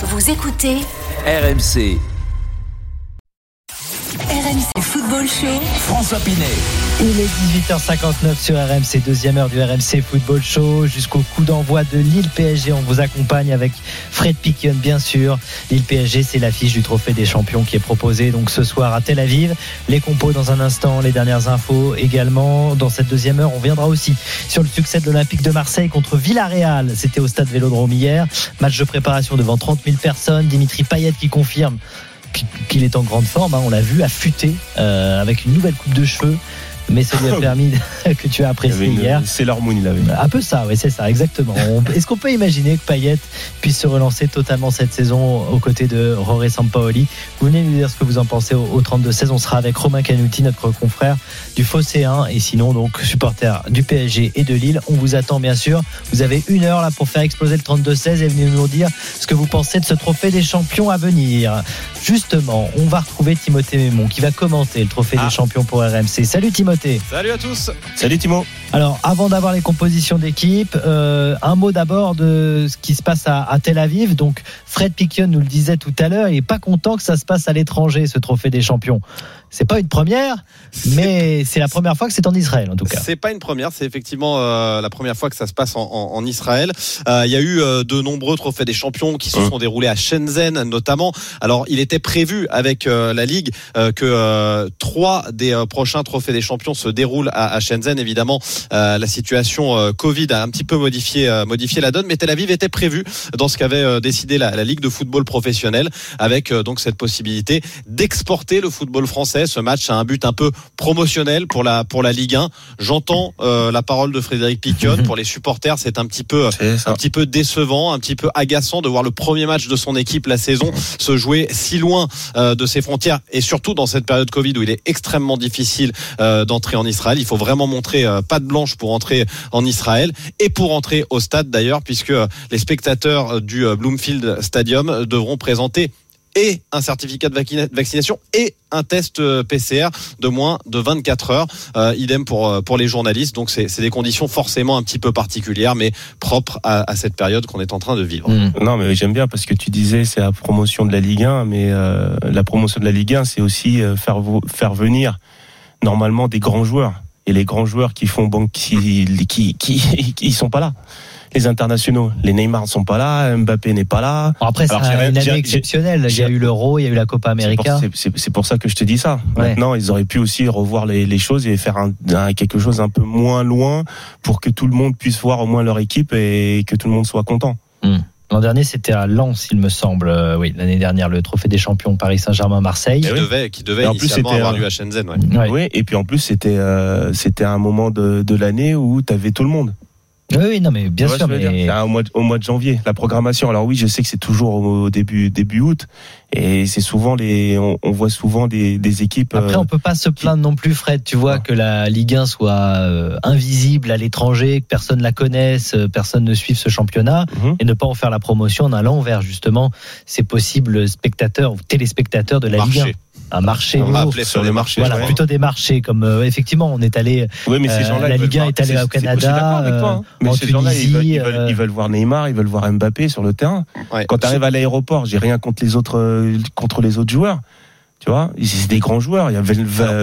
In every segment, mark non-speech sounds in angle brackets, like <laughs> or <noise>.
Vous écoutez RMC, RMC Football Show. François Pinet. Il est 18h59 sur RMC, deuxième heure du RMC Football Show. Jusqu'au coup d'envoi de Lille PSG, on vous accompagne avec Fred Piquion, bien sûr. Lille PSG, c'est l'affiche du Trophée des Champions qui est proposée donc ce soir à Tel Aviv. Les compos dans un instant, les dernières infos également. Dans cette deuxième heure, on viendra aussi sur le succès de l'Olympique de Marseille contre Villarreal. C'était au stade Vélodrome hier. Match de préparation devant 30 000 personnes. Dimitri Payet qui confirme qu'il est en grande forme, hein, on l'a vu, affûté, euh, avec une nouvelle coupe de cheveux. Mais ça lui a permis que tu as apprécié hier. C'est l'hormone, il avait. Un peu ça, oui, c'est ça, exactement. Est-ce qu'on peut imaginer que Payet puisse se relancer totalement cette saison aux côtés de Roré Sampaoli? Vous venez nous dire ce que vous en pensez au, au 32-16. On sera avec Romain Canuti, notre confrère du 1, et sinon, donc, supporter du PSG et de Lille. On vous attend, bien sûr. Vous avez une heure là pour faire exploser le 32-16 et venez nous dire ce que vous pensez de ce trophée des champions à venir. Justement, on va retrouver Timothée Mémon qui va commenter le trophée Ah. des champions pour RMC. Salut Timothée. Salut à tous. Salut Timo. Alors, avant d'avoir les compositions d'équipe, euh, un mot d'abord de ce qui se passe à, à Tel Aviv. Donc, Fred Piquion nous le disait tout à l'heure, il est pas content que ça se passe à l'étranger, ce trophée des champions. C'est pas une première, mais c'est la première fois que c'est en Israël, en tout cas. C'est pas une première, c'est effectivement euh, la première fois que ça se passe en, en- en Israël. Euh, Il y a eu euh, de nombreux trophées des champions qui se Mmh. sont déroulés à Shenzhen notamment. Alors il était prévu avec euh, la ligue euh, que euh, trois des euh, prochains trophées des champions se déroulent à, à Shenzhen. Évidemment, euh, la situation euh, Covid a un petit peu modifié euh, modifié la donne, mais Tel Aviv était prévu dans ce qu'avait euh, décidé la, la ligue de football professionnel, avec euh, donc cette possibilité d'exporter le football français. Ce match a un but un peu promotionnel pour la pour la Ligue 1. J'entends euh, la parole de Frédéric Piquion. <laughs> Pour les supporters, c'est un petit peu un petit peu décevant, un petit peu agaçant de voir le premier match de son équipe la saison se jouer si loin euh, de ses frontières et surtout dans cette période Covid où il est extrêmement difficile euh, d'entrer en Israël. Il faut vraiment montrer euh, patte blanche pour entrer en Israël et pour entrer au stade d'ailleurs puisque les spectateurs du euh, Bloomfield Stadium devront présenter et un certificat de vaccina- vaccination et un test euh, PCR de moins de 24 heures. Euh, idem pour pour les journalistes. Donc c'est c'est des conditions forcément un petit peu particulières, mais propres à, à cette période qu'on est en train de vivre. Mm. Non, mais j'aime bien parce que tu disais c'est la promotion de la Ligue 1, mais euh, la promotion de la Ligue 1, c'est aussi faire faire venir normalement des grands joueurs. Et les grands joueurs qui font bon, qui qui qui, qui sont pas là. Les internationaux, les Neymar ne sont pas là, Mbappé n'est pas là. Après, c'est une année exceptionnelle. Il y a eu l'Euro, il y a eu la Copa América. c'est- pour ça que je te dis ça. Ouais. Maintenant, ils auraient pu aussi revoir les, les choses et faire un, un- quelque chose un peu moins loin pour que tout le monde puisse voir au moins leur équipe et que tout le monde soit content. L'an dernier, c'était à Lens, il me semble. Euh, oui, l'année dernière, le trophée des champions Paris Saint-Germain-Marseille. Qui Eh devait, qui devait Et en plus, initialement avoir lieu à Shenzhen. Ouais. Ouais. Oui, et puis en plus, c'était euh, c'était un moment de, de l'année où tu avais tout le monde. Oui, oui, non, mais bien sûr. mais- au mois, de, au mois de janvier, la programmation. Alors oui, je sais que c'est toujours au début début août, et c'est souvent les, on, on voit souvent des, des équipes. Après, euh, on peut pas se plaindre non plus, Fred. Tu vois Non. que la Ligue 1 soit euh, invisible à l'étranger, que personne la connaisse, euh, personne ne suive ce championnat, mhm. et ne pas en faire la promotion en allant vers justement ces possibles spectateurs ou téléspectateurs de la Ligue 1. Un marché. On appeler sur les marchés. Voilà, plutôt des marchés, comme euh, effectivement, on est allé. Oui, mais ces Euh, gens-là, la ils veulent Ligue 1 voir- est allée au Canada, d'accord avec toi, hein. euh, mais en ces gens-là, ils ils, euh, ils veulent voir Neymar, ils veulent voir Mbappé sur le terrain. Ouais. Quand tu arrives à l'aéroport, j'ai rien contre les autres, contre les autres joueurs. Tu vois, c'est des grands joueurs. Il y a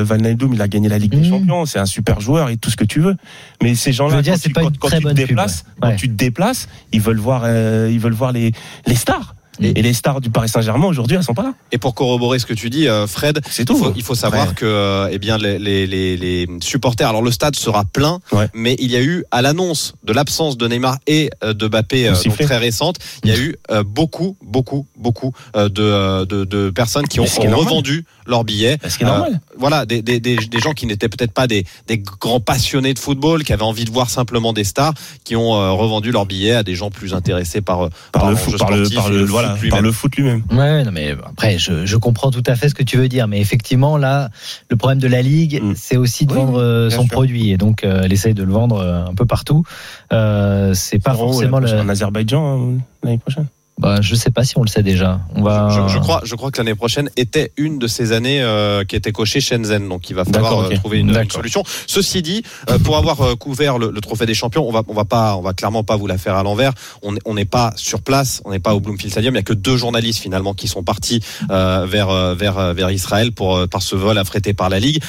Van Nijndum, il a gagné la Ligue des Mhm. Champions. C'est un super joueur et tout ce que tu veux. Mais ces gens-là, quand, c'est tu, pas quand- quand très tu te bonne pub, déplaces, ouais. quand tu te déplaces, ils veulent voir, euh, ils veulent voir les, les stars. Et les stars du Paris Saint-Germain aujourd'hui, elles sont pas là. Et pour corroborer ce que tu dis, euh, Fred, C'est il faut, il faut savoir Ouais. que euh, eh bien les, les, les, les supporters. Alors le stade sera plein, Ouais. mais il y a eu à l'annonce de l'absence de Neymar et euh, de Mbappé donc très récente, il y a eu beaucoup, beaucoup, beaucoup de, de, de personnes qui ont, revendu leurs billets. Ce qui est Euh, normal. voilà, des, des, des, des gens qui n'étaient peut-être pas des, des grands passionnés de football, qui avaient envie de voir simplement des stars, qui ont euh, revendu leurs billets à des gens plus intéressés par, Par le foot, par le, sportif par et le, le voilà, foot lui-même. par le foot lui-même. Ouais, non, mais après, je, je comprends tout à fait ce que tu veux dire, mais effectivement, là, le problème de la Ligue, Mm. c'est aussi de Oui, vendre euh, son sûr. produit, et donc euh, elle essaye de le vendre euh, un peu partout. Euh, c'est pas forcément le. en Azerbaïdjan hein, l'année prochaine. Bah, je sais pas si on le sait déjà. On va. Je, je crois, je crois que l'année prochaine était une de ces années euh, qui était cochée Shenzhen, donc il va falloir euh, ok. trouver une, solution. Ceci dit, euh, pour avoir euh, couvert le, le trophée des champions, on va, on va pas, on va clairement pas vous la faire à l'envers. On n'est- pas sur place, on n'est pas au Bloomfield Stadium. Il y a que deux journalistes finalement qui sont partis euh, vers euh, vers vers Israël pour euh, par ce vol affrété par la Ligue.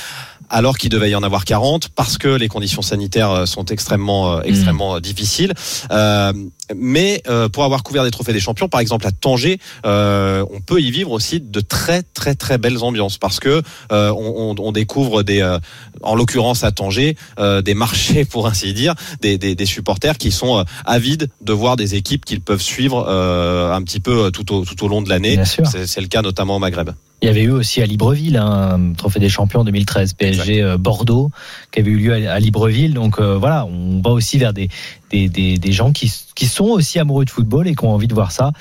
Alors qu'il devait y en avoir 40 parce que les conditions sanitaires euh, sont extrêmement euh, extrêmement euh, difficiles. Euh, mais euh, pour avoir couvert des trophées des champions, par exemple à Tanger, euh, on peut y vivre aussi de très très très belles ambiances parce que euh, on, on- on découvre des, euh, en l'occurrence à Tanger, euh, des marchés <laughs> pour ainsi dire, des, des, des supporters qui sont avides de voir des équipes qu'ils peuvent suivre euh, un petit peu tout au, tout au long de l'année. C'est le cas notamment au Maghreb. Il y avait eu aussi à Libreville un trophée des champions 2013 PSG euh, Bordeaux qui avait eu lieu à à Libreville. Donc euh, voilà, on va aussi vers des des, des, des gens qui, qui sont aussi amoureux de football et qui ont envie de voir ça.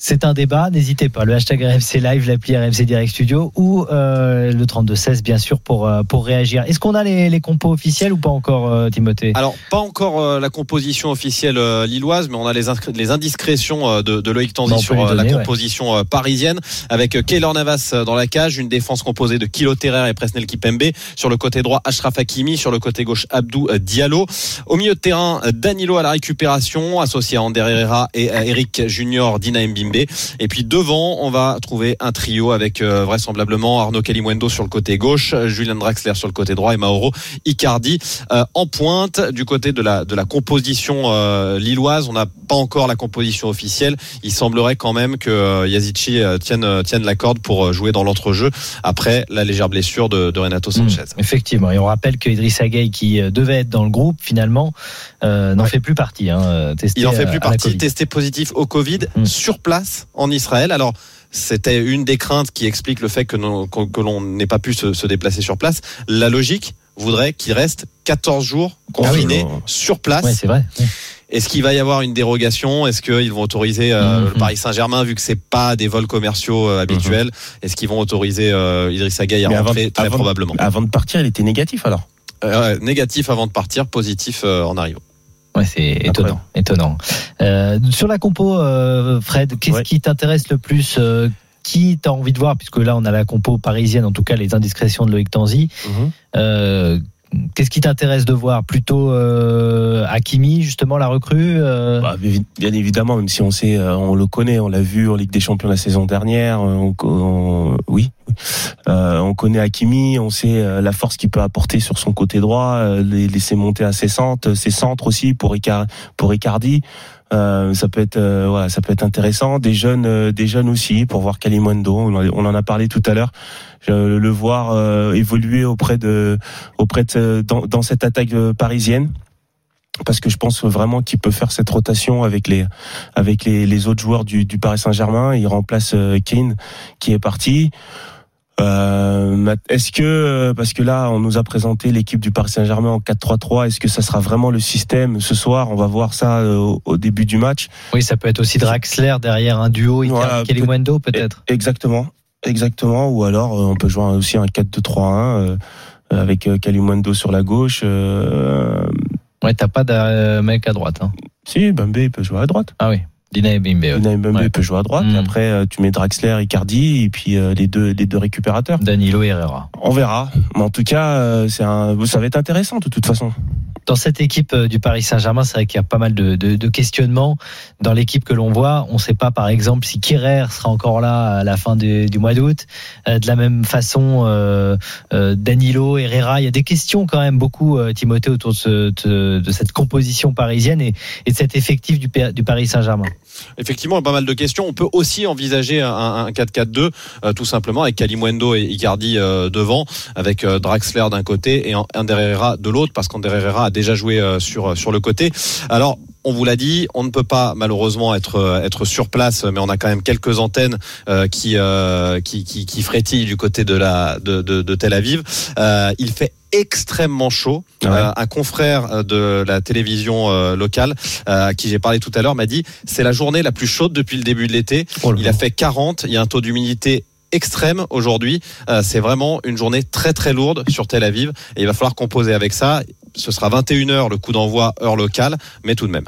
C'est un débat, n'hésitez pas. Le hashtag RMC Live, l'appli RMC Direct Studio ou euh, le 3216 bien sûr pour euh, pour réagir. Est-ce qu'on a les, les compos officiels ou pas encore, euh, Timothée? Alors, pas encore la composition officielle lilloise, mais on a les, les indiscrétions de, de Loïc Tanzi sur donner, la composition parisienne, avec Keylor Navas dans la cage, une défense composée de Kilo Terrer et Presnel Kipembe. Sur le côté droit, Ashraf Hakimi. Sur le côté gauche, Abdou Diallo. Au milieu de terrain, Danilo à la récupération, associé à Ander Herrera et à Eric Junior, Dina Et puis devant, on va trouver un trio avec euh, vraisemblablement Arnaud Calimuendo sur le côté gauche, Julien Draxler sur le côté droit et Mauro Icardi euh, en pointe du côté de la de la composition euh, lilloise. On n'a pas encore la composition officielle. Il semblerait quand même que Yazici tienne tienne la corde pour jouer dans l'entrejeu après la légère blessure de, de Renato Sanchez. Mmh, effectivement, et on rappelle que Idrissa Gueye, qui devait être dans le groupe, finalement, n'en Ouais. fait plus partie. Hein, testé Il en fait plus partie, testé positif au Covid Mm. sur place en Israël. Alors c'était une des craintes qui explique le fait que, nous- que- que l'on n'ait pas pu se, se déplacer sur place. La logique voudrait qu'il reste 14 jours confiné Ah oui, non. sur place. Ouais, c'est vrai. Est-ce qu'il va y avoir une dérogation? Est-ce qu'ils vont autoriser euh, Mhm. le Paris Saint-Germain, vu que c'est pas des vols commerciaux euh, habituels Est-ce qu'ils vont autoriser euh, Idrissa Gueye à Mais avant- rentrer Très avant- probablement? Avant de partir, il était négatif alors? Négatif avant de partir, positif en arrivant. Ouais, c'est étonnant, étonnant. Euh, sur la compo, euh, Fred, qu'est-ce Ouais. qui t'intéresse le plus euh, Qui t'as envie de voir Puisque là, on a la compo parisienne, en tout cas les indiscrétions de Loïc Tanzi. Euh, Qu'est-ce qui t'intéresse de voir Plutôt euh, justement, la recrue euh, Bah, bien évidemment, même si on sait, euh, on le connaît, on l'a vu en Ligue des Champions la saison dernière. euh, On, oui, on connaît Hakimi, on sait la force qu'il peut apporter sur son côté droit, les laisser monter à ses centres, ses centres aussi pour Icar, pour Icardi. Euh, ça peut être euh, voilà, ça peut être intéressant. Des jeunes, euh, des jeunes aussi pour voir Kalimundo. On, en- a parlé tout à l'heure. Le voir euh, évoluer auprès de auprès de dans, dans cette attaque euh, parisienne parce que je pense vraiment qu'il peut faire cette rotation avec les avec les, les autres joueurs du, du Paris Saint-Germain. Il remplace Kane qui est parti. Euh, est-ce que euh, parce que là on nous a présenté l'équipe du Paris Saint-Germain en 4-3-3, est-ce que ça sera vraiment le système ce soir? On va voir ça euh, au, au début du match. Oui, ça peut être aussi Draxler derrière un duo, Voilà, Icardi Kalimundo, peut-être. Exactement, exactement. Ou alors euh, on peut jouer aussi un 4-2-3-1 euh, avec Kalimundo sur la gauche. Euh, Ouais, t'as pas de mec à droite. Hein. si, Bambe peut jouer à droite. Ah oui, Dina ouais. Unai Mbembe Ouais. peut jouer à droite. Mm. Et après, euh, tu mets Draxler, Icardi et puis euh, les deux les deux récupérateurs. Danilo et Herrera. On verra. Mais en tout cas, euh, c'est un, ça va être intéressant de toute façon. Dans cette équipe du Paris Saint-Germain, c'est vrai qu'il y a pas mal de, de, de questionnements. Dans l'équipe que l'on voit, on ne sait pas, par exemple, si Kirer sera encore là à la fin du, du mois d'août. Euh, de la même façon, Danilo, Herrera, il y a des questions quand même beaucoup, Timothée, autour de, ce- de, cette composition parisienne et, et de cet effectif du, du Paris Saint-Germain. Effectivement, pas mal de questions. On peut aussi envisager un, un 4-4-2, euh, tout simplement, avec Kalimuendo et Icardi euh, devant, avec euh, Draxler d'un côté et Ander de l'autre, parce qu'Ander a déjà joué euh, sur sur le côté. Alors, on vous l'a dit, on ne peut pas malheureusement être être sur place, mais on a quand même quelques antennes qui, qui qui frétillent du côté de de de, Tel Aviv. Il fait extrêmement chaud. Ah ouais. Euh, un confrère euh, de la télévision euh, locale euh, à qui j'ai parlé tout à l'heure m'a dit c'est la journée la plus chaude depuis le début de l'été. Il a fait 40, il y a un taux d'humidité extrême aujourd'hui. Euh, c'est vraiment une journée très très lourde sur Tel Aviv et il va falloir composer avec ça. Ce sera 21h le coup d'envoi heure locale, mais tout de même.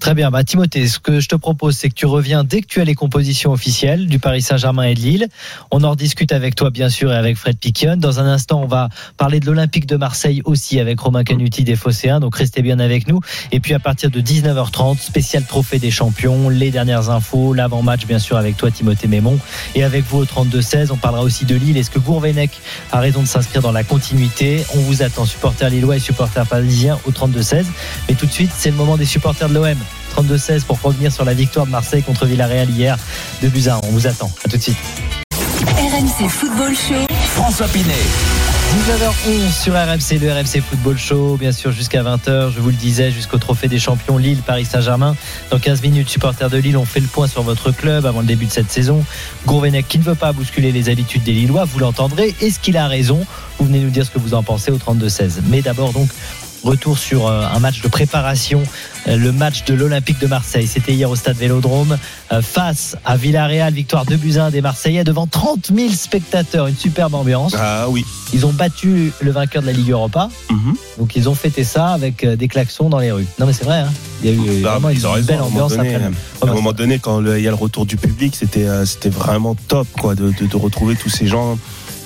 Très bien, bah, Timothée, ce que je te propose, c'est que tu reviens dès que tu as les compositions officielles du Paris Saint-Germain et de Lille. On en rediscute avec toi, bien sûr, et avec Fred Piquion. Dans un instant, on va parler de l'Olympique de Marseille aussi avec Romain Canuti des Phocéens. Donc restez bien avec nous. Et puis à partir de 19h30, spécial trophée des champions, les dernières infos, l'avant-match, bien sûr, avec toi, Timothée Mémon. Et avec vous au 32-16, on parlera aussi de Lille. Est-ce que Gourvenec a raison de s'inscrire dans la continuité? On vous attend, supporters lillois et supporters parisiens au 32-16. Mais tout de suite, c'est le moment des supporters de l'OM. 32-16 pour revenir sur la victoire de Marseille contre Villarreal hier de Buzyn. On vous attend. À tout de suite. RMC Football Show. François Pinet. 19h11 sur RMC, le RMC Football Show, bien sûr jusqu'à 20h, je vous le disais, jusqu'au Trophée des Champions Lille, Paris Saint-Germain. Dans 15 minutes, supporters de Lille, on fait le point sur votre club avant le début de cette saison. Gourvenec qui ne veut pas bousculer les habitudes des Lillois, vous l'entendrez. Est-ce qu'il a raison? Vous venez nous dire ce que vous en pensez au 32-16. Mais d'abord donc, retour sur euh, un match de préparation, euh, le match de l'Olympique de Marseille. C'était hier au stade Vélodrome euh, face à Villarreal, victoire de Buzyn des Marseillais devant 30 000 spectateurs, une superbe ambiance. Ah oui. Ils ont battu le vainqueur de la Ligue Europa, Mhm. donc ils ont fêté ça avec des klaxons dans les rues. Non mais c'est vrai, hein. il y a eu Bah, vraiment ils une raison, belle à un moment ambiance donné, après. Oh, À un moment donné, quand il y a le retour du public, c'était c'était vraiment top quoi, de, de- de retrouver tous ces gens,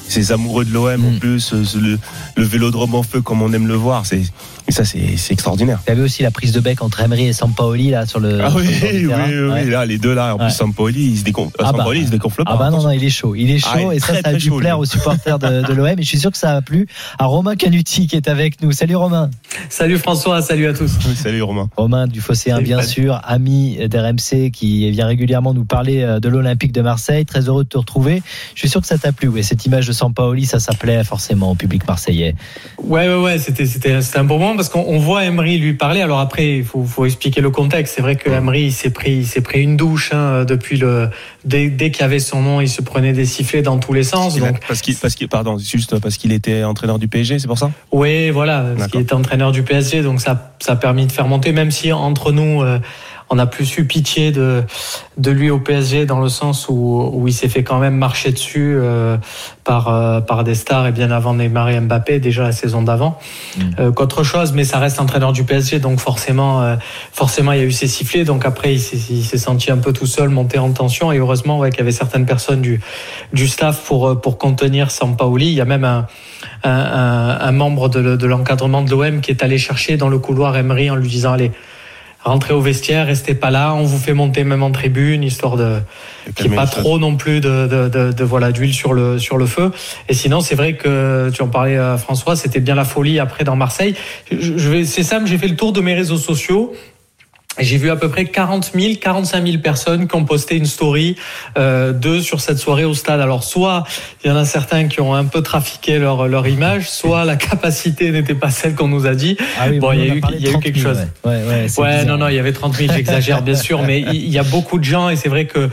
ces amoureux de l'OM Mm. en plus, euh, le, le vélodrome en feu comme on aime le voir. C'est et ça, c'est extraordinaire. Il y avait aussi la prise de bec entre Emery et Sampaoli là sur le. Ah oui, sur le bord oui, oui, Ouais. là, les deux là, en Ouais. plus Sampaoli, il se dégonfle, Ah bah. Sampaoli, il se dégonfle pas. Ah bah non, attention. non, il est chaud. Il est chaud Ah, il est et ça, très, ça a dû chaud, plaire lui. aux supporters de, de l'OM. Et je suis sûr que ça a plu à Romain Canuti qui est avec nous. Salut Romain. Salut François, salut à tous. Oui, Salut Romain. Romain du Salut, bien sûr, ami d'RMC qui vient régulièrement nous parler euh, de l'Olympique de Marseille. Très heureux de te retrouver. Je suis sûr que ça t'a plu. Oui, cette image de Sampaoli, ça, ça plaît forcément au public marseillais. Ouais, ouais, ouais, c'était, c'était, c'était un bon moment parce qu'on on voit Emery lui parler. Alors après, il faut, faut expliquer le contexte. C'est vrai que Emery, il s'est pris, il s'est pris une douche hein, depuis le, dès, dès qu'il y avait son nom, il se prenait des sifflets dans tous les sens. A- parce qu'il, parce qu'il, pardon, juste parce qu'il était entraîneur du PSG, c'est pour ça? Oui, voilà, parce D'accord. qu'il était entraîneur du PSG, donc ça, ça a permis de faire monter, même si entre nous, euh, on a plus eu pitié de, de lui au PSG dans le sens où, où il s'est fait quand même marcher dessus euh, par, euh, par des stars et bien avant Neymar et Mbappé, déjà la saison d'avant, Mm. euh, qu'autre chose, mais ça reste entraîneur du PSG, donc forcément, euh, forcément il y a eu ces sifflets, donc après il s'est, il s'est senti un peu tout seul, monté en tension, et heureusement ouais, qu'il y avait certaines personnes du, du staff pour, euh, pour contenir Sampaoli. Il y a même un, un, un- un membre de l'encadrement de l'OM qui est allé chercher dans le couloir Emery en lui disant allez rentrez au vestiaire, restez pas là, on vous fait monter même en tribune histoire de qu'il n'y ait pas trop non plus de, de, de, de, voilà d'huile sur le sur le feu. Et sinon c'est vrai que tu en parlais euh, François, c'était bien la folie après dans Marseille. Je, je vais c'est simple, j'ai fait le tour de mes réseaux sociaux. J'ai vu à peu près 40 000, 45 000 personnes qui ont posté une story euh, d'eux sur cette soirée au stade. Alors soit il y en a certains qui ont un peu trafiqué leur, leur image, soit la capacité n'était pas celle qu'on nous a dit. Ah oui, Bon, on il y a eu- parlé il y a de eu 30 quelque 000, chose. Ouais, ouais, ouais, Ouais, non, non, il y avait 30 000, j'exagère bien sûr, mais il y a beaucoup de gens et c'est vrai que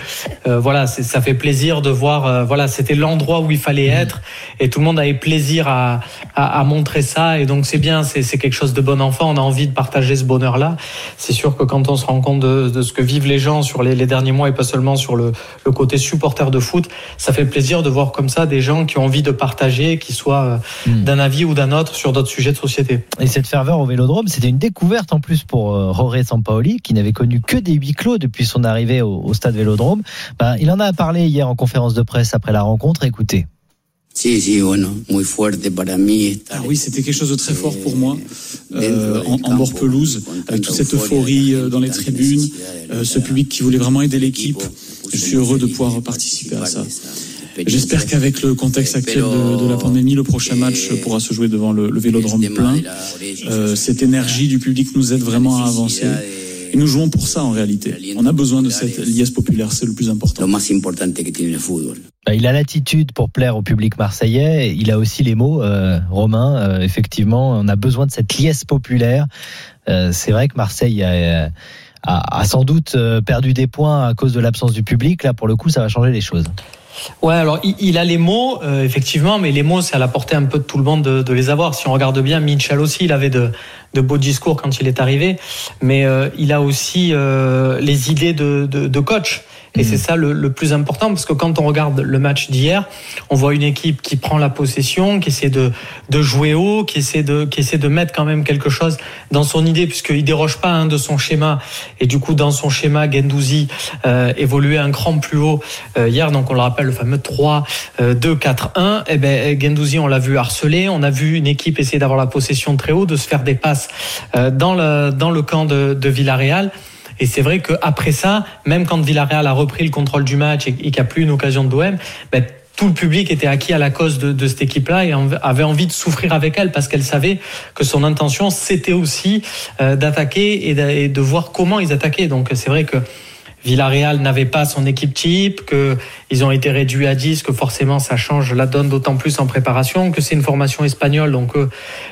euh, voilà, ça fait plaisir de voir. euh, voilà, c'était l'endroit où il fallait Mm. être et tout le monde avait plaisir à, à, à montrer ça et donc c'est bien, c'est c'est quelque chose de bon enfant. On a envie de partager ce bonheur-là. C'est sûr que quand on se rend compte de, de ce que vivent les gens sur les, les derniers mois et pas seulement sur le, le côté supporter de foot, ça fait plaisir de voir comme ça des gens qui ont envie de partager, qui soient euh, Mm. d'un avis ou d'un autre sur d'autres sujets de société. Et cette ferveur au Vélodrome, c'était une découverte en plus pour euh, Jorge Sampaoli, qui n'avait connu que des huis clos depuis son arrivée au, au stade Vélodrome. Ben, il en a parlé hier en conférence de presse après la rencontre. Écoutez. Muy fuerte para mí Ah oui, c'était quelque chose de très fort pour moi, eh, euh, en, en bord pelouse, avec toute cette euphorie euh, dans les tribunes, euh, ce public qui voulait vraiment aider l'équipe. Je suis heureux de pouvoir participer à ça. J'espère qu'avec le contexte actuel de, de la pandémie, le prochain match pourra se jouer devant le, le vélodrome plein. Euh, cette énergie du public nous aide vraiment à avancer. Et nous jouons pour ça en réalité. On a besoin de cette liesse populaire, c'est le plus important. Ben, il a l'attitude pour plaire au public marseillais. Il a aussi les mots, euh, Romain. Euh, effectivement, on a besoin de cette liesse populaire. Euh, c'est vrai que Marseille a, a- a sans doute euh, perdu des points à cause de l'absence du public. Là, pour le coup, ça va changer les choses. Ouais, alors il, il a les mots, euh, effectivement, mais les mots, c'est à la portée un peu de tout le monde de, de les avoir. Si on regarde bien, Mitchell aussi, il avait de, de beaux discours quand il est arrivé, mais euh, il a aussi euh, les idées de, de, de coach. Et c'est ça le, le, plus important parce que quand on regarde le match d'hier, on voit une équipe qui prend la possession, qui essaie de, de jouer haut, qui essaie de, qui essaie de mettre quand même quelque chose dans son idée puisqu'il déroge pas hein, de son schéma. Et du coup, dans son schéma, Gendouzi euh, évoluait un cran plus haut euh, hier. Donc on le rappelle, le fameux 3, 2, 4, 1. Et ben Gendouzi, on l'a vu harceler. On a vu une équipe essayer d'avoir la possession très haut, de se faire des passes euh, dans, le, dans le camp de, de Villarreal. Et c'est vrai qu'après ça, même quand Villarreal a repris le contrôle du match et, qu'il n'y a plus une occasion de l'OM, ben, tout le public était acquis à la cause de, de cette équipe-là et avait envie de souffrir avec elle parce qu'elle savait que son intention c'était aussi euh, d'attaquer et, de, et de voir comment ils attaquaient. Donc c'est vrai que Villarreal n'avait pas son équipe type, qu'ils ont été réduits à 10, que forcément ça change la donne d'autant plus en préparation, que c'est une formation espagnole, donc eux,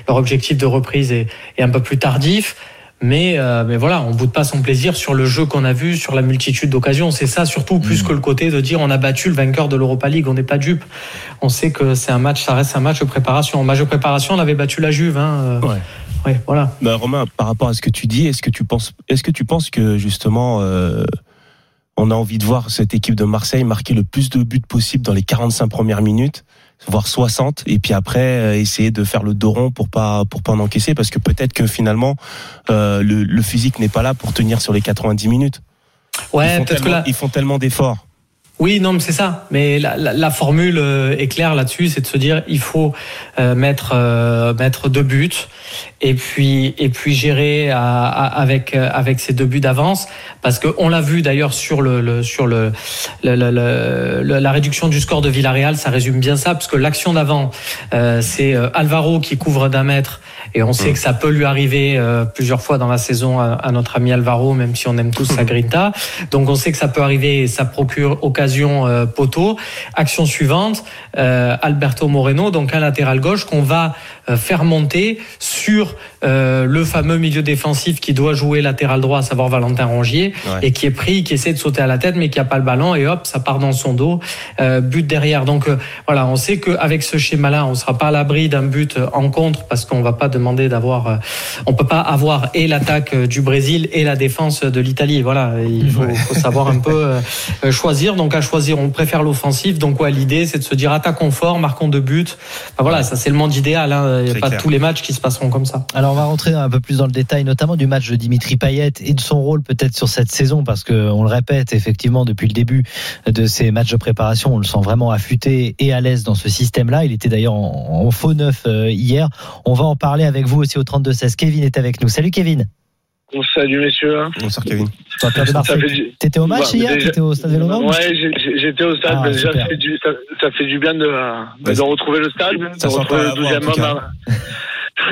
leur objectif de reprise est, est un peu plus tardif. Mais, euh, mais voilà, on boude pas son plaisir sur le jeu qu'on a vu, sur la multitude d'occasions. C'est ça surtout, plus Mmh. que le côté de dire on a battu le vainqueur de l'Europa League. On n'est pas dupe. On sait que c'est un match, ça reste un match de préparation. En match de préparation, on avait battu la Juve. Hein. euh, Ouais. ouais, voilà. Bah, Romain, par rapport à ce que tu dis, est-ce que tu penses, est-ce que tu penses que justement, euh, on a envie de voir cette équipe de Marseille marquer le plus de buts possible dans les 45 premières minutes, voire 60, et puis après euh, essayer de faire le dos rond pour pas pour pas en encaisser, parce que peut-être que finalement euh, le, le physique n'est pas là pour tenir sur les 90 minutes. Ouais, peut-être que là. ils font tellement d'efforts. Oui, non, mais c'est ça. Mais la, la, la formule euh, est claire là-dessus, c'est de se dire il faut euh, mettre euh, mettre deux buts et puis et puis gérer avec euh, avec ces deux buts d'avance parce que on l'a vu d'ailleurs sur le, le sur le, le- le- la réduction du score de Villarreal, ça résume bien ça parce que l'action d'avant euh, c'est Alvaro qui couvre d'un mètre et on sait que ça peut lui arriver euh, plusieurs fois dans la saison à, à notre ami Alvaro, même si on aime tous sa grinta. Donc on sait que ça peut arriver et ça procure occasion euh, poteau. Action suivante, euh, Alberto Moreno, donc un latéral gauche qu'on va euh, faire monter sur le fameux milieu défensif qui doit jouer latéral droit, à savoir Valentin Rongier, Ouais. et qui est pris, qui essaie de sauter à la tête, mais qui a pas le ballon, et hop, ça part dans son dos, but derrière. Donc voilà, on sait qu'avec ce schéma-là, on sera pas à l'abri d'un but en contre, parce qu'on va pas demander d'avoir, euh, on peut pas avoir et l'attaque euh, du Brésil et la défense de l'Italie. Voilà, il faut, faut savoir un peu euh, choisir. Donc à choisir, on préfère l'offensive. Donc ouais, l'idée c'est de se dire attaquons fort, marquons deux buts. Enfin, voilà, ça c'est le monde idéal. Hein. Il n'y a pas clair. tous les matchs qui se passeront comme ça. Alors on va rentrer un peu plus dans le détail, notamment du match de Dimitri Payet et de son rôle peut-être sur cette saison, parce que on le répète effectivement depuis le début de ces matchs de préparation, on le sent vraiment affûté et à l'aise dans ce système-là. Il était d'ailleurs en, en faux neuf hier. On va en parler avec vous aussi au 32-16. Kevin est avec nous. Salut Kevin. Bon, salut messieurs. Bonsoir Kevin. De Marseille. fait du- T'étais au match Bah, hier déjà- T'étais au stade Vélodrome Ouais, j'étais au stade. Ah, mais déjà, super. ça fait, du, ça, ça fait du bien de, de Bah, retrouver le stade, ça de retrouver le la voix, en 12e tout cas. homme. <laughs>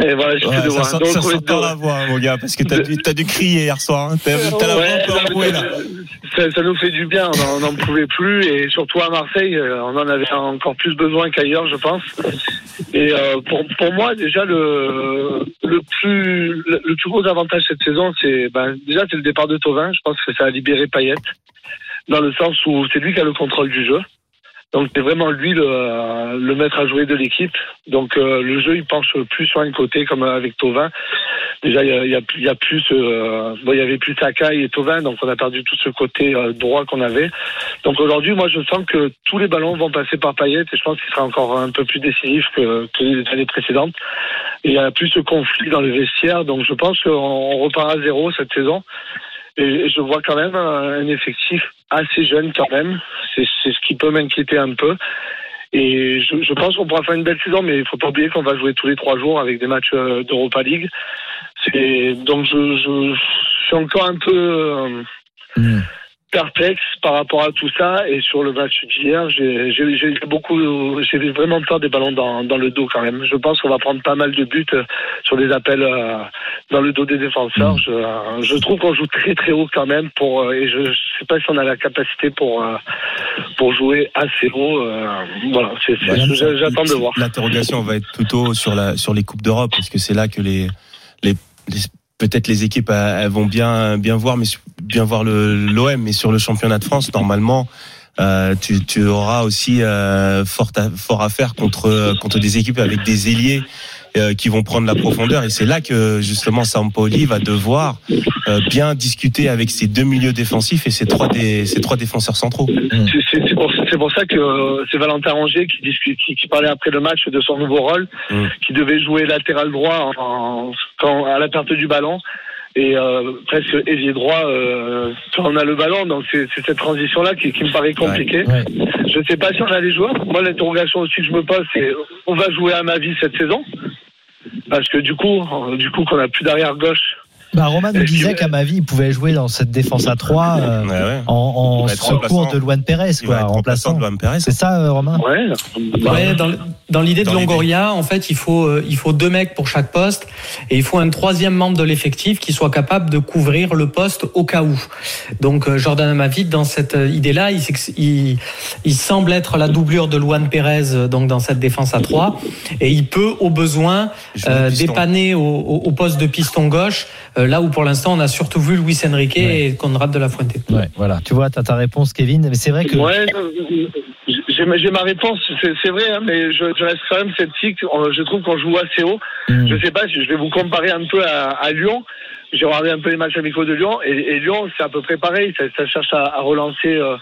Et voilà, je Ouais, ça sent, ça sent pas la voix, mon gars, parce que t'as dû, dû crier hier soir. Hein. T'as, la voix un peu enrouée, là. ça, ça nous fait du bien, on en- on n'en pouvait plus et surtout à Marseille, euh, on en avait encore plus besoin qu'ailleurs, je pense. Et euh, pour, pour moi, déjà le le plus le, le plus gros avantage cette saison, c'est ben, déjà c'est le départ de Tovin. Je pense que ça a libéré Payet dans le sens où c'est lui qui a le contrôle du jeu. Donc c'est vraiment lui le, le maître à jouer de l'équipe. Donc euh, le jeu il penche plus sur un côté comme avec Tovin. Déjà il y a, y a, plus euh, bon, il y avait plus Sakai et Tovin donc on a perdu tout ce côté euh, droit qu'on avait. Donc aujourd'hui moi je sens que tous les ballons vont passer par Payet et je pense qu'il sera encore un peu plus décisif que, que les années précédentes. Il y a plus ce conflit dans le vestiaire donc je pense qu'on repart à zéro cette saison. Et je vois quand même un effectif assez jeune quand même. C'est ce qui peut m'inquiéter un peu. Et je, je pense qu'on pourra faire une belle saison, mais il faut pas oublier qu'on va jouer tous les trois jours avec des matchs euh, d'Europa League. Donc je, je, je suis encore un peu euh, Hmm. perplexe par rapport à tout ça. Et sur le match d'hier, j'ai beaucoup, j'ai vraiment peur des ballons dans, dans le dos quand même. Je pense qu'on va prendre pas mal de buts euh, sur des appels euh, dans le dos des défenseurs. Je, euh, je trouve qu'on joue très très haut quand même pour euh, et je, je sais pas si on a la capacité pour euh, pour jouer assez haut. voilà, j'attends de voir. L'interrogation va être plutôt sur la sur les coupes d'Europe parce que c'est là que les les, les- peut-être les équipes elles vont bien bien voir mais bien voir le l'OM mais sur le championnat de France normalement euh, tu, tu auras aussi euh, fort à, fort à faire contre contre des équipes avec des ailiers euh, qui vont prendre la profondeur. Et c'est là que justement Sampoli va devoir euh, bien discuter avec ses deux milieux défensifs et ses trois, des, ses trois défenseurs centraux. C'est- C'est pour, ça que euh, c'est Valentin Rongier qui, discute, qui, qui parlait après le match de son nouveau rôle, Mm. qui devait jouer latéral droit en, quand, à la perte du ballon et euh, presque ailier droit euh, on a le ballon. Donc c'est cette transition-là qui, qui me paraît compliquée. Ouais. Je ne sais pas si on a les joueurs. Moi, l'interrogation aussi que je me pose, c'est on va jouer à ma vie cette saison? Parce que du coup, du coup, qu'on a plus d'arrière gauche. Bah, Roman nous disait qu'à ma vie, il pouvait jouer dans cette défense à 3 euh, Ouais, ouais. en, en secours de Luan Pérez, quoi, être remplaçant de Luan Pérez. C'est ça, euh, Romain Ouais. Ouais, dans, dans l'idée de. Longoria, en fait, il faut, euh, il faut deux mecs pour chaque poste et il faut un troisième membre de l'effectif qui soit capable de couvrir le poste au cas où. Donc, euh, Jordan Amavid, dans cette euh, idée-là, il, il, il semble être la doublure de Luan Pérez euh, donc dans cette défense à 3 et il peut, au besoin, euh, dépanner au, au, au poste de piston gauche, euh, là où pour l'instant on a surtout vu Luis Enrique Ouais. et Conrad de la Fuente. Ouais, voilà. Tu vois, t'as ta réponse, Kevin. Mais c'est vrai que. Ouais, euh, j'ai ma, réponse, c'est vrai, hein, mais je, je reste quand même sceptique. Je trouve qu'on joue assez haut. Hmm. Je sais pas si je vais vous comparer un peu à, à Lyon. J'ai regardé un peu les matchs amicaux de Lyon et, et Lyon, c'est à peu près pareil. Ça, ça cherche à, à relancer euh, euh,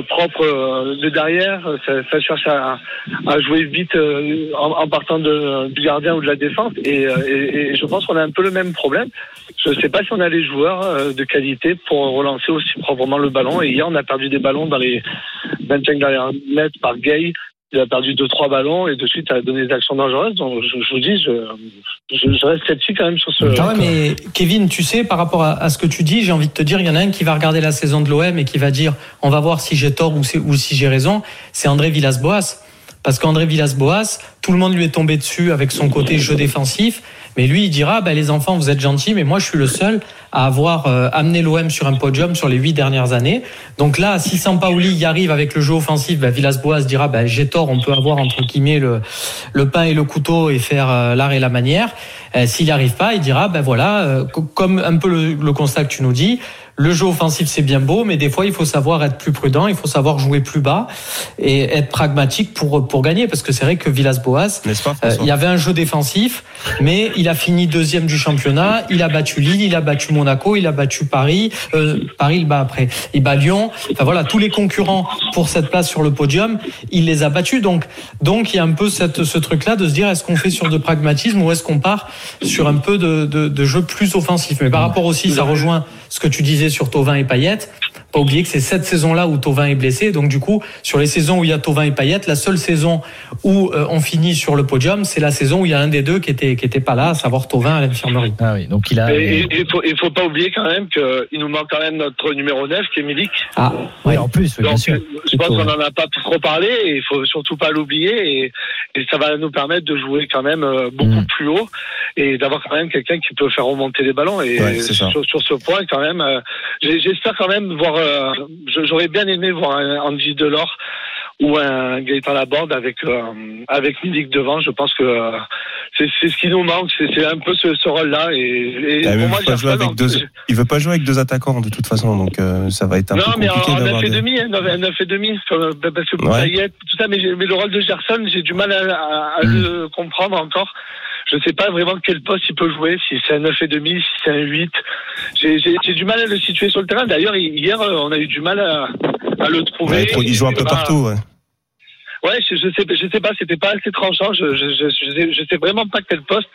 propre euh, de derrière. Ça, ça cherche à, à jouer vite euh, en, en partant de, du gardien ou de la défense. Et, euh, et- et je pense qu'on a un peu le même problème. Je sais pas si on a les joueurs euh, de qualité pour relancer aussi proprement le ballon. Et hier, on a perdu des ballons dans les 25 dernières mètres par Gay. Il a perdu deux trois ballons et de suite a donné des actions dangereuses. Donc je, je vous dis, je, je, je reste sceptique quand même sur ce. Ah ouais, mais Kevin, tu sais, par rapport à, à ce que tu dis, j'ai envie de te dire, il y en a un qui va regarder la saison de l'OM et qui va dire, on va voir si j'ai tort ou, ou si j'ai raison. C'est André Villas-Boas. Parce qu'André Villas-Boas, tout le monde lui est tombé dessus avec son côté jeu défensif. Mais lui, il dira, bah, les enfants, vous êtes gentils, mais moi, je suis le seul à avoir euh, amené l'OM sur un podium sur les huit dernières années. Donc là, si Sampaoli y arrive avec le jeu offensif, bah, Villas-Boas dira, bah, j'ai tort, on peut avoir entre guillemets le, le pain et le couteau et faire euh, l'art et la manière. Euh, S'il n'y arrive pas, il dira, ben voilà, euh, co- comme un peu le, le constat que tu nous dis, le jeu offensif c'est bien beau, mais des fois il faut savoir être plus prudent, il faut savoir jouer plus bas et être pragmatique pour pour gagner, parce que c'est vrai que Villas-Boas, euh, il y avait un jeu défensif, mais il a fini deuxième du championnat. Il a battu Lille, il a battu Monaco, il a battu Paris. Euh, Paris, il bat après. Il bat Lyon. Enfin voilà, tous les concurrents pour cette place sur le podium, il les a battus. Donc, donc il y a un peu ce truc-là de se dire est-ce qu'on fait sur de pragmatisme ou est-ce qu'on part sur un peu de, de, de jeu plus offensif? Mais par rapport aussi, ça rejoint ce que tu disais sur Tovin et Payet. Pas oublier que c'est cette saison-là où Tovin est blessé. Donc du coup, sur les saisons où il y a Tovin et Payet, la seule saison où euh, on finit sur le podium, c'est la saison où il y a un des deux qui était qui était pas là, à savoir Tovin à l'infirmerie. Ah oui, donc il a. Et il faut, il faut pas oublier quand même qu'il nous manque quand même notre numéro 9 qui est Milik. Ah, Oui, en plus, oui, bien sûr. je pense qu'on n'en a pas trop parlé et il faut surtout pas l'oublier et, et ça va nous permettre de jouer quand même euh, beaucoup Mm. plus haut et d'avoir quand même quelqu'un qui peut faire remonter les ballons et Ouais, c'est ça. sur, sur ce point quand même euh, j'espère quand même voir euh, j'aurais bien aimé voir un Andy Delors ou un Gaëtan Laborde avec euh, avec Milik devant je pense que euh, c'est ce qui nous manque c'est un peu ce, ce rôle là et, et Ah, mais il veut pas jouer Gerson, avec deux- il veut pas jouer avec deux attaquants de toute façon, donc euh, ça va être un non, peu mais en, compliqué en 9 d'avoir et des... demi, hein, 9, 9 et demi, parce que Ouais. Payet, tout ça, mais, mais le rôle de Gerson, j'ai du mal à, à- à Mm. le comprendre encore. Je sais pas vraiment quel poste il peut jouer, si c'est un 9 et demi, si c'est un 8. J'ai du mal à le situer sur le terrain. D'ailleurs, hier, euh, on a eu du mal à, à le trouver. Ouais, il joue un peu partout, ouais. Ouais, je, je sais, je sais pas, c'était pas assez tranchant. Je, je, je, je sais vraiment pas quel poste.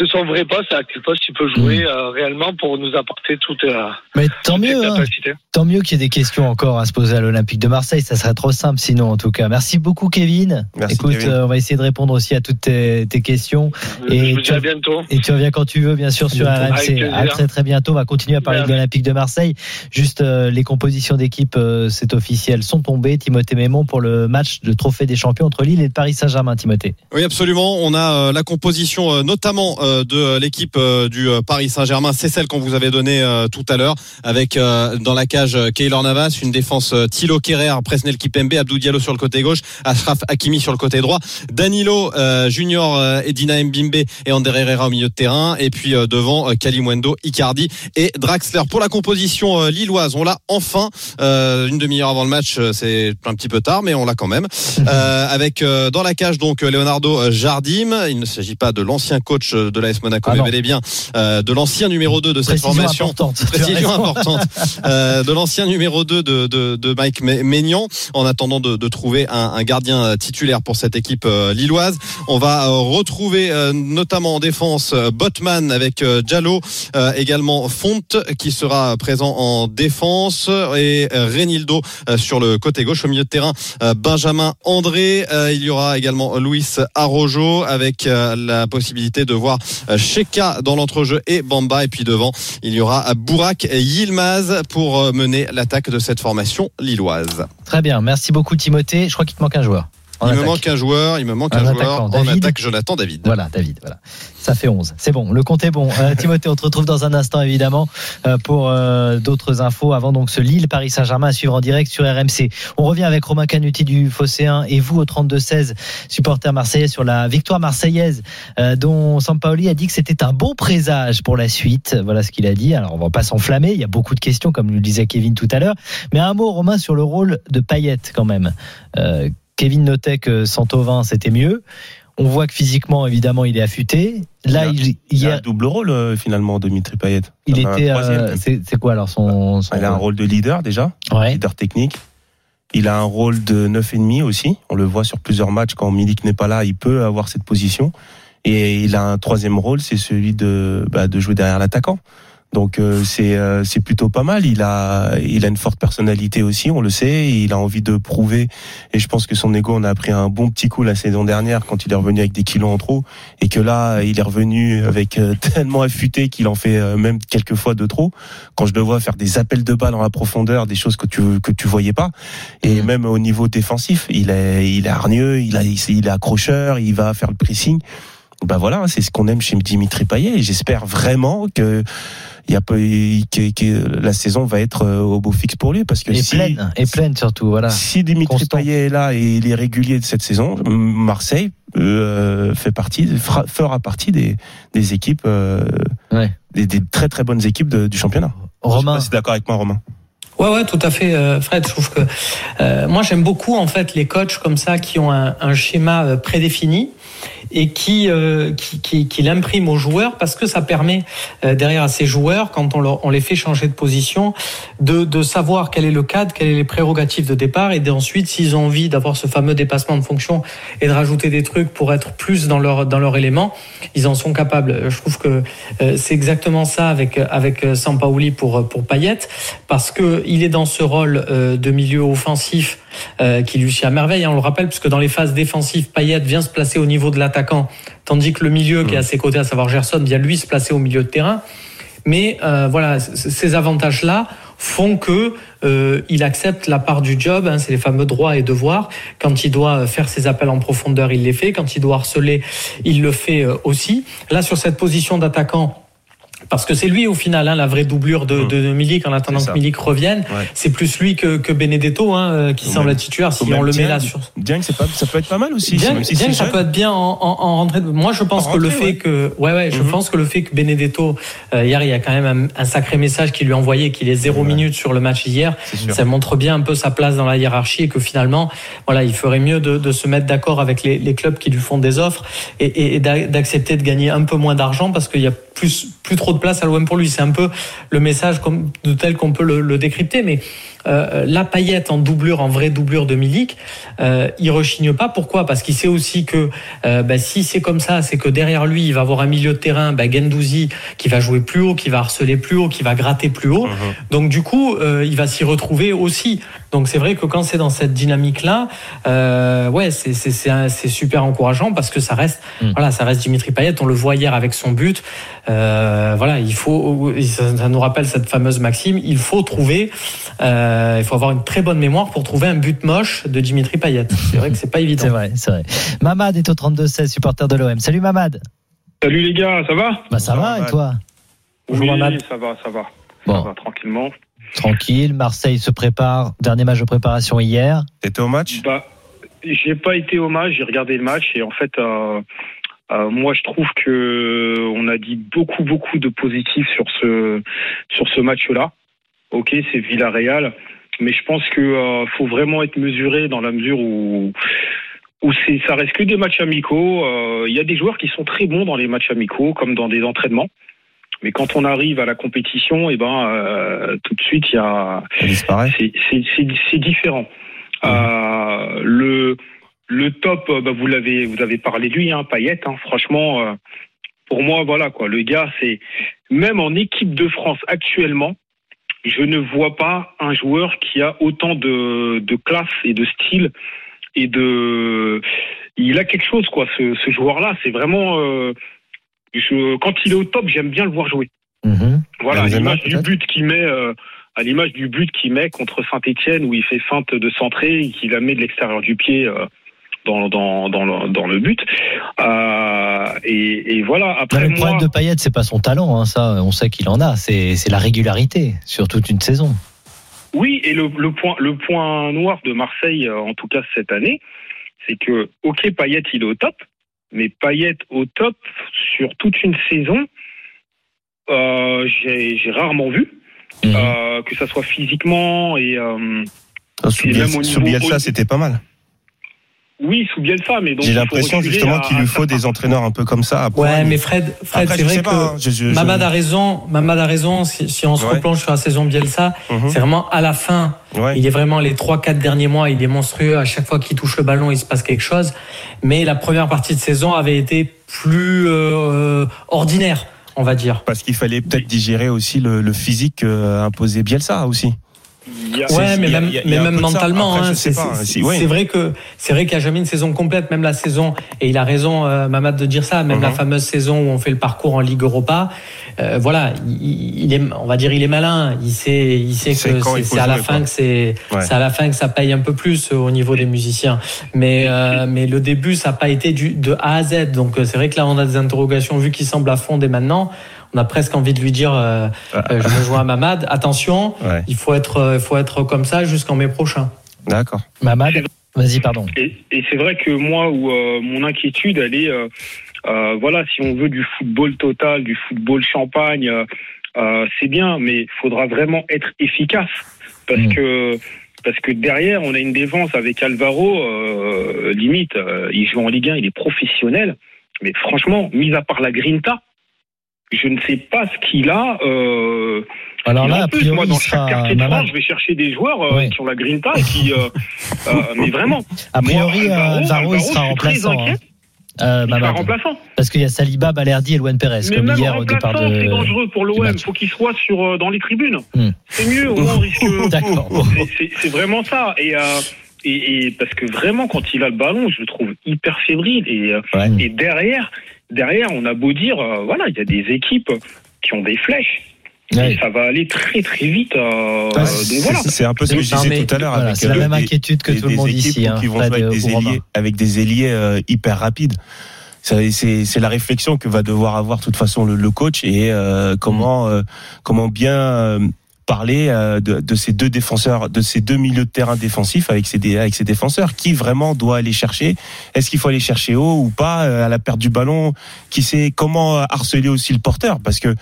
C'est son vrai poste, à quel poste il peut jouer euh, réellement pour nous apporter toute, euh, Mais tant toute mieux, hein. capacité. tant mieux qu'il y ait des questions encore à se poser à l'Olympique de Marseille. Ça serait trop simple sinon, en tout cas. Merci beaucoup, Kevin. Merci, Écoute, Kevin. euh, on va essayer de répondre aussi à toutes tes, tes questions. Et vous tu dis à bientôt. Et tu reviens quand tu veux, bien sûr, sur RMC. À très très bientôt. On va continuer à parler de l'Olympique de Marseille. Juste euh, les compositions d'équipe, euh, c'est officiel, sont tombées. Timothée Mémon pour le match de Trophée des Champions entre Lille et le Paris Saint-Germain. Timothée. Oui, absolument. On a euh, la composition euh, notamment euh, de l'équipe euh, du euh, Paris Saint-Germain. C'est celle qu'on vous avait donnée euh, tout à l'heure, avec euh, dans la cage euh, Keylor Navas, une défense euh, Thilo Kerrer, Presnel Kipembe, Abdou Diallo sur le côté gauche, Ashraf Hakimi sur le côté droit, Danilo euh, Junior euh, et Dina Mbimbe et Ander Herrera au milieu de terrain et puis euh, devant euh, Kalimwendo, Icardi et Draxler. Pour la composition euh, lilloise, on l'a enfin euh, une demi-heure avant le match, euh, c'est un petit peu tard mais on l'a quand même. <laughs> Euh, avec euh, dans la cage donc euh, Leonardo euh, Jardim, il ne s'agit pas de l'ancien coach euh, de l'AS Monaco Ah mais non. bel et bien euh, de l'ancien numéro 2 de cette Précision formation. importante. Précision <laughs> importante euh, de l'ancien numéro 2 de, de, de Mike Maignan en attendant de, de trouver un, un gardien euh, titulaire pour cette équipe lilloise. On va retrouver euh, notamment en défense Botman avec Diallo, euh, également Fonte qui sera présent en défense et Renildo sur le côté gauche au milieu de terrain Benjamin André. Euh, il y aura également Luis Arrojo avec la possibilité de voir Sheka dans l'entrejeu et Bamba et puis devant il y aura Bourak Yilmaz pour euh, mener l'attaque de cette formation lilloise. Très bien, merci beaucoup Timothée. Je crois qu'il te manque un joueur. En il me manque un joueur, il me manque Un un, attaquant, joueur en David. attaque Jonathan David. Voilà, David, voilà. Ça fait 11. C'est bon, le compte est bon. Euh, Timothée, on te retrouve dans un instant, évidemment, euh, pour euh, d'autres infos avant donc ce Lille-Paris Saint-Germain à suivre en direct sur RMC. On revient avec Romain Canuti du Phocéen et vous au 32-16, supporter marseillais, sur la victoire marseillaise dont Sampaoli a dit que c'était un bon présage pour la suite. Voilà ce qu'il a dit. Alors, on va pas s'enflammer. Il y a beaucoup de questions, comme le disait Kevin tout à l'heure. Mais un mot, Romain, sur le rôle de Payet, quand même. Kevin notait que Santovin, c'était mieux. On voit que physiquement, évidemment, il est affûté. Là, il, Il a hier, un double rôle euh, finalement, Dimitri Payet. il a était. euh, c'est c'est quoi alors son, son Il a un rôle de leader déjà, Ouais. leader technique. Il a un rôle de neuf et demi aussi. On le voit sur plusieurs matchs quand Milik n'est pas là, il peut avoir cette position. Et il a un troisième rôle, c'est celui de bah, de jouer derrière l'attaquant. Donc euh, c'est euh, c'est plutôt pas mal. Il a il a une forte personnalité aussi, on le sait. il a envie de prouver. Et je pense que son ego, on a pris un bon petit coup la saison dernière quand il est revenu avec des kilos en trop, et que là il est revenu avec euh, <laughs> tellement affûté qu'il en fait euh, même quelques fois de trop. Quand je le vois faire des appels de balles dans la profondeur, des choses que tu que tu voyais pas, et Mhm. même au niveau défensif, il est il est hargneux, il a il est accrocheur, il va faire le pressing. Bah voilà, c'est ce qu'on aime chez Dimitri Payet. Et j'espère vraiment que il y a pas que, que la saison va être euh, au beau fixe pour lui parce que Et si, pleine, et pleine surtout. Voilà. si Dimitri Constant. Payet est là et il est régulier de cette saison, Marseille euh, fait partie, fera, fera partie des, des équipes, euh, Ouais. des, des très très bonnes équipes de- du championnat. Romain, si d'accord avec moi, Romain. Ouais, ouais, tout à fait, euh, Fred. Je trouve que euh, moi j'aime beaucoup en fait les coachs comme ça qui ont un, un schéma euh, prédéfini et qui euh, qui, qui, qui l'impriment aux joueurs parce que ça permet euh, derrière à ces joueurs quand on, leur, on les fait changer de position de, de savoir quel est le cadre, quelles sont les prérogatives de départ et ensuite s'ils ont envie d'avoir ce fameux dépassement de fonction et de rajouter des trucs pour être plus dans leur dans leur élément, ils en sont capables. Je trouve que euh, c'est exactement ça avec avec euh, Sampaoli pour pour Payet parce que il est dans ce rôle euh, de milieu offensif euh, qui lui suit à merveille. hein, on le rappelle, puisque dans les phases défensives, Payet vient se placer au niveau de l'attaquant, tandis que le milieu qui est à ses côtés, à savoir Gerson, vient lui se placer au milieu de terrain. Mais euh, voilà, ces avantages-là font que euh, il accepte la part du job. hein, c'est les fameux droits et devoirs. Quand il doit faire ses appels en profondeur, il les fait. Quand il doit harceler, il le fait euh, aussi. Là, sur cette position d'attaquant. Parce que c'est lui au final hein, la vraie doublure de, de, de Milik en attendant que. Milik revienne. Ouais. C'est plus lui que, que Benedetto hein, euh, qui semble titulaire si on le met Dieng. là sur. Dieng, c'est pas, ça peut être pas mal aussi. Même si ça peut être bien en, en, en rentrée. Moi, je pense En que le fait ouais. que, ouais, ouais, je Mhm. pense que le fait que Benedetto euh, hier, il y a quand même un, un sacré message qu'il lui envoyé, qu'il est zéro Ouais. minute sur le match hier. Ça montre bien un peu sa place dans la hiérarchie et que finalement, voilà, il ferait mieux de, de se mettre d'accord avec les, les clubs qui lui font des offres et, et, et d'a- d'accepter de gagner un peu moins d'argent parce qu'il y a plus plus trop de place à l'OM pour lui. C'est un peu le message comme de tel qu'on peut le, le décrypter, mais euh, la paillette en doublure, en vraie doublure de Milik, euh, il rechigne pas. Pourquoi? Parce qu'il sait aussi que euh, bah, si c'est comme ça, c'est que derrière lui, il va avoir un milieu de terrain, bah, Gendouzi, qui va jouer plus haut, qui va harceler plus haut, qui va gratter plus haut. Mhm. Donc du coup, euh, il va s'y retrouver aussi. Donc c'est vrai que quand c'est dans cette dynamique-là, euh, ouais, c'est super encourageant parce que ça reste, Mm. voilà, ça reste Dimitri Payet. On le voit hier avec son but. Euh, voilà, il faut, ça, ça nous rappelle cette fameuse maxime. Il faut trouver, euh, il faut avoir une très bonne mémoire pour trouver un but moche de Dimitri Payet. C'est vrai que c'est pas <laughs> évident. c'est vrai, c'est vrai. Mamad est au 32-16, supporter de l'OM. Salut Mamad. Salut les gars, ça va? Bah ça Ça va va, et toi? Bonjour, Oui, Mamad. ça va, ça va. Bon. Ça va tranquillement. Tranquille. Marseille se prépare. Dernier match de préparation hier. T'étais au match? Bah, j'ai pas été au match, j'ai regardé le match et en fait, euh, euh, moi je trouve que on a dit beaucoup beaucoup de positifs sur ce sur ce match-là. Ok, c'est Villarreal, mais je pense que euh, faut vraiment être mesuré dans la mesure où où c'est ça reste que des matchs amicaux. Euh, Il y a des joueurs qui sont très bons dans les matchs amicaux, comme dans des entraînements. Mais quand on arrive à la compétition, et ben euh, tout de suite il y a c'est différent. Euh, le le top, euh, bah, vous l'avez vous avez parlé de lui, hein, Payet. Hein, franchement, euh, pour moi, voilà quoi. Le gars, c'est même en équipe de France actuellement, je ne vois pas un joueur qui a autant de, de classe et de style et de. Il a quelque chose quoi. Ce, ce joueur-là, c'est vraiment. Je, quand il est au top, j'aime bien le voir jouer. Mhm. Voilà, l'image du but qu'il met, euh, à l'image du but qu'il met contre Saint-Etienne où il fait feinte de centrer et qu'il la met de l'extérieur du pied euh, dans, dans, dans, le, dans le but. Euh, et, et voilà. Après le moi, problème de Payet, c'est pas son talent, hein, ça, on sait qu'il en a. C'est la régularité sur toute une saison. oui, et le, le point, le point noir de Marseille, en tout cas cette année, c'est que ok, Payet il est au top, mais Payet au top sur toute une saison, euh, j'ai rarement vu. Mhm. Euh, que ça soit physiquement et euh, Et même au niveau haut- c'était pas mal. Oui sous Bielsa mais donc J'ai l'impression justement qu'il lui faut des entraîneurs un peu comme ça. à Ouais, mais Fred, Fred c'est vrai que pas, hein, je- je- je- Mamad a raison. Mamad a raison. Si, si on se Ouais. replonge sur la saison Bielsa, Mhm. c'est vraiment à la fin. Ouais. Il est vraiment les 3-4 derniers mois, il est monstrueux. À chaque fois qu'il touche le ballon, il se passe quelque chose. Mais la première partie de saison avait été plus euh, ordinaire, on va dire. Parce qu'il fallait peut-être digérer aussi le, le physique euh, imposé Bielsa aussi. Il y a- Ouais, mais même, a- mais même mentalement, hein, c'est pas, c'est- si- ouais. vrai que c'est vrai qu'il n'y a jamais une saison complète, même la saison. Et il a raison, euh, Mamad, de dire ça. Même Mhm. la fameuse saison où on fait le parcours en Ligue Europa, euh, voilà, il, il est, on va dire, il est malin. Il sait, il sait que c'est à la fin quoi. que c'est, Ouais. c'est à la fin que ça paye un peu plus euh, au niveau des musiciens. Mais euh, mais le début, ça n'a pas été du de A à Z. Donc euh, c'est vrai que là, on a des interrogations vu qu'il semble à fond dès maintenant. On a presque envie de lui dire, euh, euh, je me joins à Mamad. Attention, Ouais, il faut être, euh, il faut être comme ça jusqu'en mai prochain. d'accord. Mamad, vas-y, pardon. Et, et c'est vrai que moi, où euh, mon inquiétude, elle est, euh, euh, voilà, si on veut du football total, du football champagne, euh, euh, c'est bien, mais il faudra vraiment être efficace parce Mm. que parce que derrière, on a une défense avec Alvaro, euh, limite, euh, il joue en Ligue 1, il est professionnel, mais franchement, mis à part la Grinta, je ne sais pas ce qu'il a. Euh, Alors là, en plus, priori, moi, dans il chaque quartier de. France, je vais chercher des joueurs euh, qui ont la Grinta et qui, euh, <laughs> euh, mais vraiment. A priori, euh, Alvaro, il sera remplaçant. hein. Euh, Il sera Mamad. remplaçant. Parce qu'il y a Saliba, Balerdi et Luan Perez, Mais comme même hier au départ remplaçant, c'est de. dangereux pour l'OM. match. faut qu'il soit sur dans les tribunes. Hmm. C'est mieux, au moins on risque. <laughs> D'accord. <laughs> C'est- vraiment ça. Et, et, et parce que vraiment, quand il a le ballon, je le trouve hyper fébrile. Et, Ouais. et derrière, derrière, on a beau dire, euh, voilà, il y a des équipes qui ont des flèches. Ouais. Et ça va aller très très vite. euh, voilà. C'est un peu ce que je Non, disais mais- tout à l'heure. Voilà, avec, c'est la euh, même des- inquiétude que des- tout le monde équipes ici, hein, qui vont avec des ailiers, avec des ailiers euh, hyper rapides. C'est c'est la réflexion que va devoir avoir de toute façon le, le coach et euh, comment euh, comment bien euh, parler euh, de, de ces deux défenseurs, de ces deux milieux de terrain défensifs avec ces avec ces défenseurs. Qui vraiment doit aller chercher? Est-ce qu'il faut aller chercher haut ou pas euh, à la perte du ballon? Qui sait comment harceler aussi le porteur? Parce que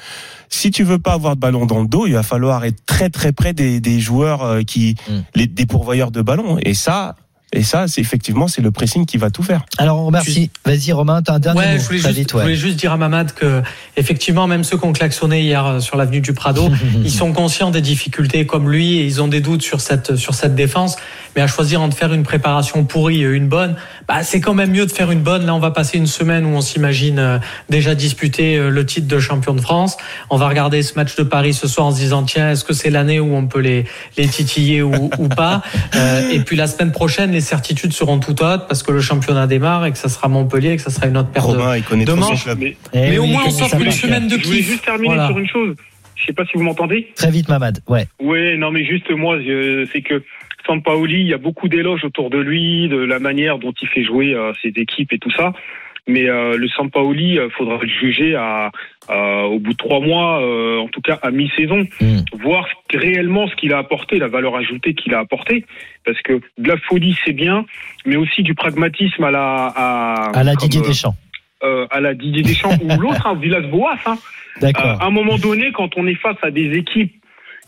si tu veux pas avoir de ballon dans le dos, il va falloir être très très près des, des joueurs euh, qui Mm. les des pourvoyeurs de ballon. Et ça, et ça, c'est effectivement c'est le pressing qui va tout faire. Alors, on remercie. Vas-y, Romain, t'as un dernier Ouais, mot. je voulais, juste, vite, je ouais. voulais juste dire à Mamad que, effectivement, même ceux qui ont klaxonné hier euh, sur l'avenue du Prado, <laughs> ils sont conscients des difficultés comme lui et ils ont des doutes sur cette, sur cette défense. Mais à choisir entre faire une préparation pourrie et une bonne, bah, c'est quand même mieux de faire une bonne. Là, on va passer une semaine où on s'imagine euh, déjà disputer euh, le titre de champion de France. On va regarder ce match de Paris ce soir en se disant, tiens, est-ce que c'est l'année où on peut les, les titiller ou, ou pas? <laughs> Euh, et puis la semaine prochaine, les certitudes seront tout autres parce que le championnat démarre et que ça sera Montpellier et que ça sera une autre paire de, Romain, il connaît. Mais Eh mais au moins, on ça une semaine de je voulais kiff. juste terminer Voilà. sur une chose. Je sais pas si vous m'entendez. Très vite, Mamad. Ouais. Oui, non, mais juste moi, c'est que Sampaoli, il y a beaucoup d'éloges autour de lui, de la manière dont il fait jouer euh, ses équipes et tout ça. Mais euh, le Sampaoli, il faudra le juger à, à- au bout de trois mois, euh, en tout cas à mi-saison, Mm. voir réellement ce qu'il a apporté, la valeur ajoutée qu'il a apportée. Parce que de la folie, c'est bien, mais aussi du pragmatisme à la à, À la comme, Didier euh, Deschamps. euh, à la Didier Deschamps ou <laughs> l'autre, hein, Villas-Boas. Hein. Euh, à un moment donné, quand on est face à des équipes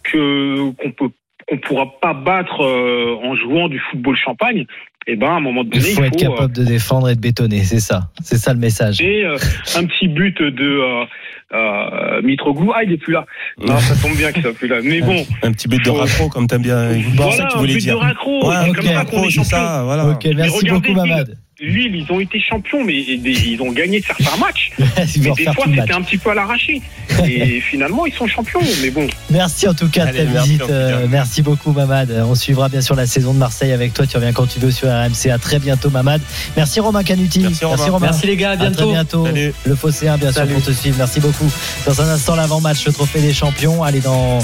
que qu'on peut qu'on pourra pas battre euh, en jouant du football champagne, et ben à un moment Il donné, faut il être faut, euh, capable de défendre et de bétonner, c'est ça. C'est ça le message. et euh, un petit but de euh, euh, Mitroglou. Ah, il est plus là. Non, ça tombe bien qu'il soit plus là. Mais bon, Un petit but de raccro, comme t'aimes bien. Ça voilà, que tu un voulais but dire. de raccro. Ouais, c'est ok, comme ça raccro, est ça, voilà. Ok, merci regardez, beaucoup. Mamad. Lille, ils ont été champions, mais ils ont gagné certains matchs. <laughs> Mais des fois, c'était un petit peu à l'arraché. <laughs> Et finalement, ils sont champions. Mais bon, Merci en tout cas de ta merci, visite. Euh, merci beaucoup, Mamad. On suivra bien sûr la saison de Marseille avec toi. Tu reviens quand tu veux sur RMC. À très bientôt, Mamad. Merci, Romain Canuti. Merci, Romain. Merci les gars, à À très bientôt. bientôt. Salut. Le Phocéen, bien sûr, Salut. pour te suivre. Merci beaucoup. Dans un instant, l'avant-match, le trophée des champions. Allez, dans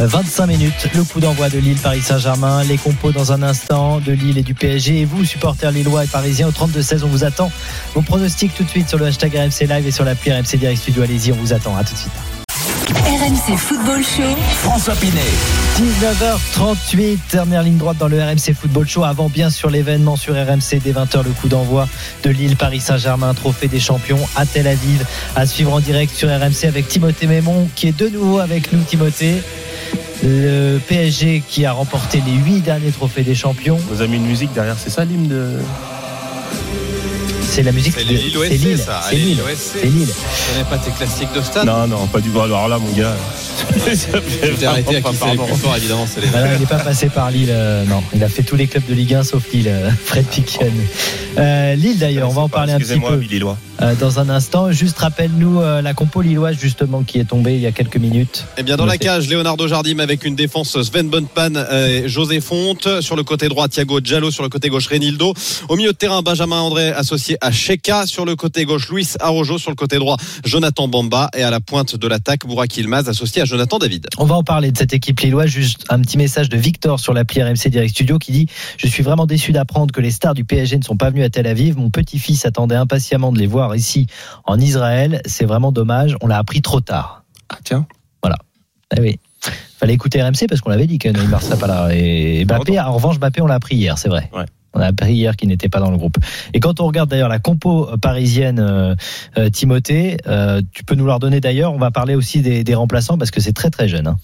euh, 25 minutes, le coup d'envoi de Lille, Paris Saint-Germain. Les compos dans un instant de Lille et du PSG. Et vous, supporters lillois et parisiens, au 32-16, on vous attend. Vos pronostics tout de suite sur le hashtag RMC Live et sur l'appli RMC Direct Studio. Allez-y, on vous attend. À tout de suite. RMC Football Show. François Pinet. 19h38, dernière ligne droite dans le RMC Football Show. Avant bien sûr l'événement sur RMC dès 20h, le coup d'envoi de Lille Paris Saint-Germain, trophée des champions à Tel Aviv, à suivre en direct sur RMC avec Timothée Mémon qui est de nouveau avec nous. Timothée, le PSG qui a remporté les huit derniers trophées des champions. On nous a mis une musique derrière, c'est ça l'hymne de. C'est la musique C'est de- Lille c'est Lille, c'est Lille, c'est Lille. Tu connais pas tes classiques de stade Non, non, pas du tout. Alors là, mon gars. <laughs> Tu t'es <laughs> arrêté à qui c'est les plus fort, évidemment, c'est les Voilà, il n'est pas passé par Lille, euh, non. Il a fait tous les clubs de Ligue 1 sauf Lille, euh, <laughs> Fred Piquion. Euh, Lille d'ailleurs, on va en parler un petit Excusez-moi, peu. Lillois. Euh, dans un instant. Juste rappelle-nous euh, la compo lilloise justement qui est tombée il y a quelques minutes. Eh bien, dans la cage, Leonardo Jardim avec une défense Sven Bonpan et José Fonte. Sur le côté droit, Thiago Giallo. Sur le côté gauche, Renildo. Au milieu de terrain, Benjamin André associé à Sheka. Sur le côté gauche, Luis Arrojo. Sur le côté droit, Jonathan Bamba. Et à la pointe de l'attaque, Bourak Ilmaz associé à Jonathan David. On va en parler de cette équipe lilloise. Juste un petit message de Victor sur l'appli RMC Direct Studio qui dit Je suis vraiment déçu d'apprendre que les stars du PSG ne sont pas venus à Tel Aviv. Mon petit-fils attendait impatiemment de les voir ici en Israël. C'est vraiment dommage. On l'a appris trop tard. Ah, tiens. Eh oui. Fallait écouter RMC parce qu'on l'avait dit que Neymar pas là. Et Mbappé, en revanche, Mbappé, on l'a appris hier, c'est vrai. Ouais. On a appris hier qu'il n'était pas dans le groupe. Et quand on regarde d'ailleurs la compo parisienne, euh, euh, Timothée, euh, tu peux nous leur donner d'ailleurs. On va parler aussi des, remplaçants parce que c'est très très jeune. hein.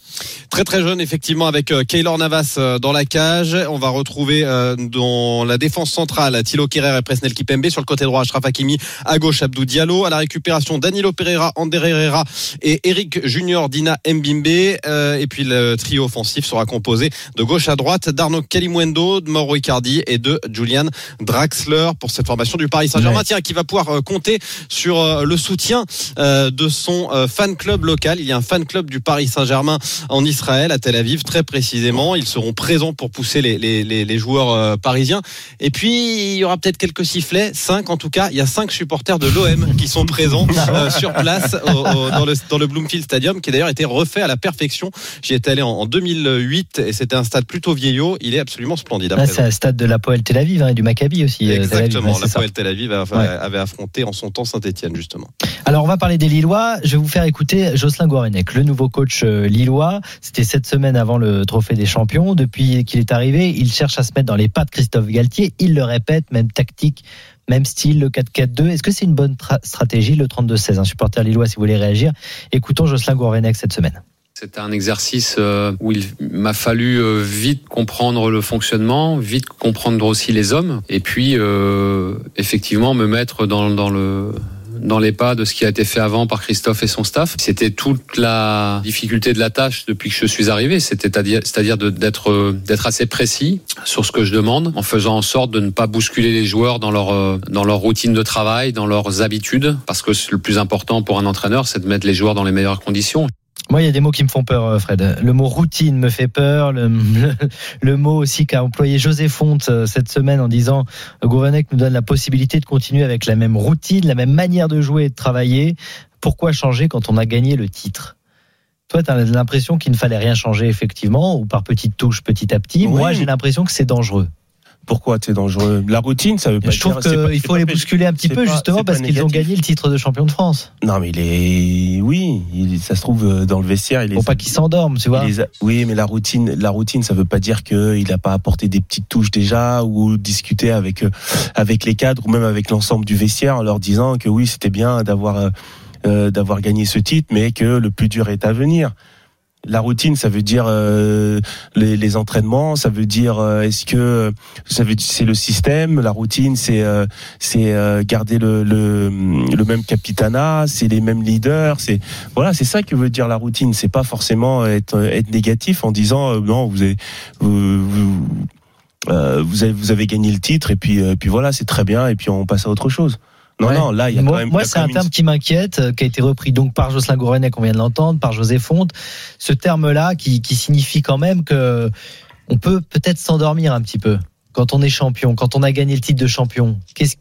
Très très jeune effectivement avec euh, Keylor Navas euh, dans la cage. On va retrouver euh, dans la défense centrale Thilo Kerrer et Presnel Kipembe. Sur le côté droit Ashraf Hakimi. À gauche Abdou Diallo. À la récupération Danilo Pereira, Ander Herrera et Eric Junior Dina Mbimbe. Euh, et puis le trio offensif sera composé de gauche à droite d'Arnaud Calimuendo, de Mauro Icardi et de Julian Draxler pour cette formation du Paris Saint-Germain. Ouais. Tiens, qui va pouvoir euh, compter sur euh, le soutien euh, de son fan club local. Il y a un fan club du Paris Saint-Germain en Israël, à Tel Aviv, très précisément. Ils seront présents pour pousser les, les, les, les joueurs parisiens. Et puis, il y aura peut-être quelques sifflets, cinq en tout cas. Il y a cinq supporters de l'OM qui sont présents <laughs> euh, sur place au- au- dans, le, dans le Bloomfield Stadium, qui d'ailleurs été refait à la perfection. J'y étais allé en, en 2008 et c'était un stade plutôt vieillot. Il est absolument splendide. Là, présent. c'est à stade de la Poel Tel Aviv hein, et du Maccabi aussi. euh, Aviv, Exactement, ouais, la. Poel Tel Aviv avait, Ouais. avait affronté en son temps Saint-Etienne justement. Alors, on va parler des Lillois. Je vais vous faire écouter Jocelyn Gorenek, le nouveau coach euh, lillois. C'était cette semaine avant le Trophée des Champions. Depuis qu'il est arrivé, il cherche à se mettre dans les pas de Christophe Galtier. Il le répète, même tactique, même style, le 4-4-2. Est-ce que c'est une bonne tra- stratégie, le 32-16 Un supporter lillois, si vous voulez réagir, écoutons Jocelyn Gorenek cette semaine. C'était un exercice euh, où il m'a fallu euh, vite comprendre le fonctionnement, vite comprendre aussi les hommes, et puis euh, effectivement me mettre dans, dans le dans les pas de ce qui a été fait avant par Christophe et son staff. C'était toute la difficulté de la tâche depuis que je suis arrivé, c'est-à-dire d'être d'être assez précis sur ce que je demande, en faisant en sorte de ne pas bousculer les joueurs dans leur dans leur routine de travail, dans leurs habitudes, parce que le plus important pour un entraîneur, c'est de mettre les joueurs dans les meilleures conditions. Moi, il y a des mots qui me font peur, euh, Fred. Le mot routine me fait peur. Le, le, <laughs> le mot aussi qu'a employé José Fonte euh, cette semaine en disant euh, Gourvenec nous donne la possibilité de continuer avec la même routine, la même manière de jouer et de travailler. Pourquoi changer quand on a gagné le titre? Toi, tu as l'impression qu'il ne fallait rien changer, effectivement, ou par petites touches, petit à petit. Oui. Moi, j'ai l'impression que c'est dangereux. Pourquoi c'est dangereux La routine, ça veut pas Je trouve qu'il faut les bousculer un petit peu pas- justement parce qu'ils ont gagné le titre de champion de France. Non, mais il est. Oui, il- ça se trouve euh, dans le vestiaire. Il est. Faut pas qu'ils s'endorment, tu vois. les Oui, mais la routine, la routine, ça veut pas dire qu'il n'a pas apporté des petites touches déjà ou discuter avec euh, avec les cadres ou même avec l'ensemble du vestiaire en leur disant que oui, c'était bien d'avoir euh, d'avoir gagné ce titre, mais que le plus dur est à venir. La routine, ça veut dire euh, les, les entraînements, ça veut dire euh, est-ce que ça veut c'est le système. La routine, c'est euh, c'est euh, garder le, le le même capitanat, c'est les mêmes leaders, c'est voilà, c'est ça que veut dire la routine. C'est pas forcément être être négatif en disant euh, non, vous avez vous, vous, euh, avez vous avez gagné le titre et puis euh, puis voilà, c'est très bien et puis on passe à autre chose. Non Ouais. non, là il y a moi, quand même moi, c'est un terme une- qui m'inquiète, euh, qui a été repris donc par Jocelyn Gourvenet, qu'on vient de l'entendre, par José Fonte. Ce terme-là, qui, qui signifie quand même que on peut peut-être s'endormir un petit peu quand on est champion, quand on a gagné le titre de champion. Qu'est-ce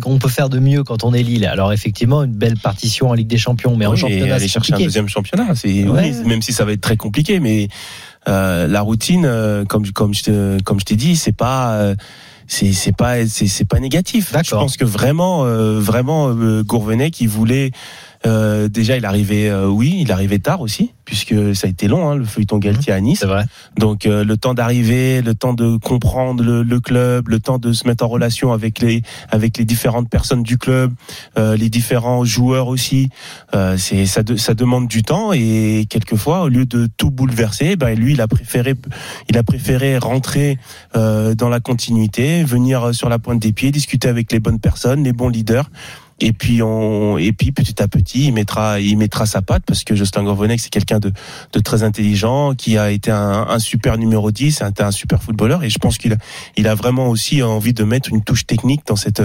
qu'on peut faire de mieux quand on est Lille? Alors effectivement, une belle partition en Ligue des Champions, mais en Oui, et championnat, aller chercher un deuxième championnat. C'est Ouais. oui, même si ça va être très compliqué, mais euh, la routine, euh, comme comme je te, comme je t'ai dit, c'est pas euh, c'est c'est pas c'est c'est pas négatif. Je pense que vraiment euh, vraiment euh, Gourvenet qui voulait euh, déjà il arrivait euh, oui il arrivait tard aussi puisque ça a été long hein, le feuilleton Galtier à Nice. C'est vrai. Donc euh, le temps d'arriver, le temps de comprendre le, le club, le temps de se mettre en relation avec les avec les différentes personnes du club, euh, les différents joueurs aussi. Euh, c'est ça de- ça demande du temps et quelquefois au lieu de tout bouleverser, ben lui il a préféré il a préféré rentrer euh, dans la continuité, venir sur la pointe des pieds, discuter avec les bonnes personnes, les bons leaders. Et puis on et puis petit à petit il mettra il mettra sa patte parce que Justin Gourvenec c'est quelqu'un de de très intelligent qui a été un, un super numéro 10 un, un super footballeur. Et je pense qu'il a il a vraiment aussi envie de mettre une touche technique dans cette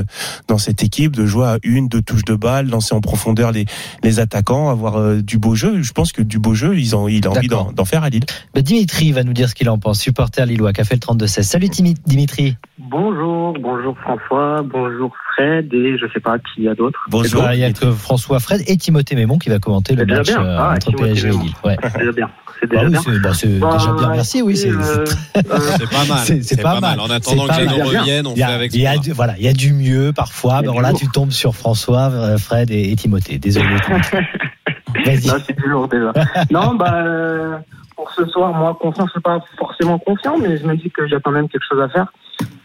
dans cette équipe de jouer à une deux touches de balle lancer en profondeur les les attaquants avoir euh, du beau jeu. Je pense que du beau jeu ils ont il a envie d'en d'en faire à Lille. Bah, Dimitri va nous dire ce qu'il en pense, supporter lillois, qui a fait le 32-16. Salut Dimitri. Bonjour, bonjour François, bonjour Fred et je sais pas qui y a d'autres. bonjour Il y a que François Fred et Timothée Mémon qui va commenter le match bien. euh, Ah, entre Timothée PSG et. Lille. Ouais. <laughs> C'est déjà bien. C'est Bah déjà oui, bien. c'est bah, Bah, déjà bien, merci. Oui, c'est euh, C'est pas mal. C'est- pas mal. En attendant que les bien. reviennent, on Il y fait a, avec il y a du, voilà, il y a du mieux parfois. Il là, tu tombes sur François, euh, Fred et, et Timothée. Désolé. <laughs> Timothée. Vas-y. Non, c'est du lourd déjà. non, bah, pour ce soir, moi, confiant, je suis pas forcément confiant, mais je me dis qu'il y a quand même quelque chose à faire.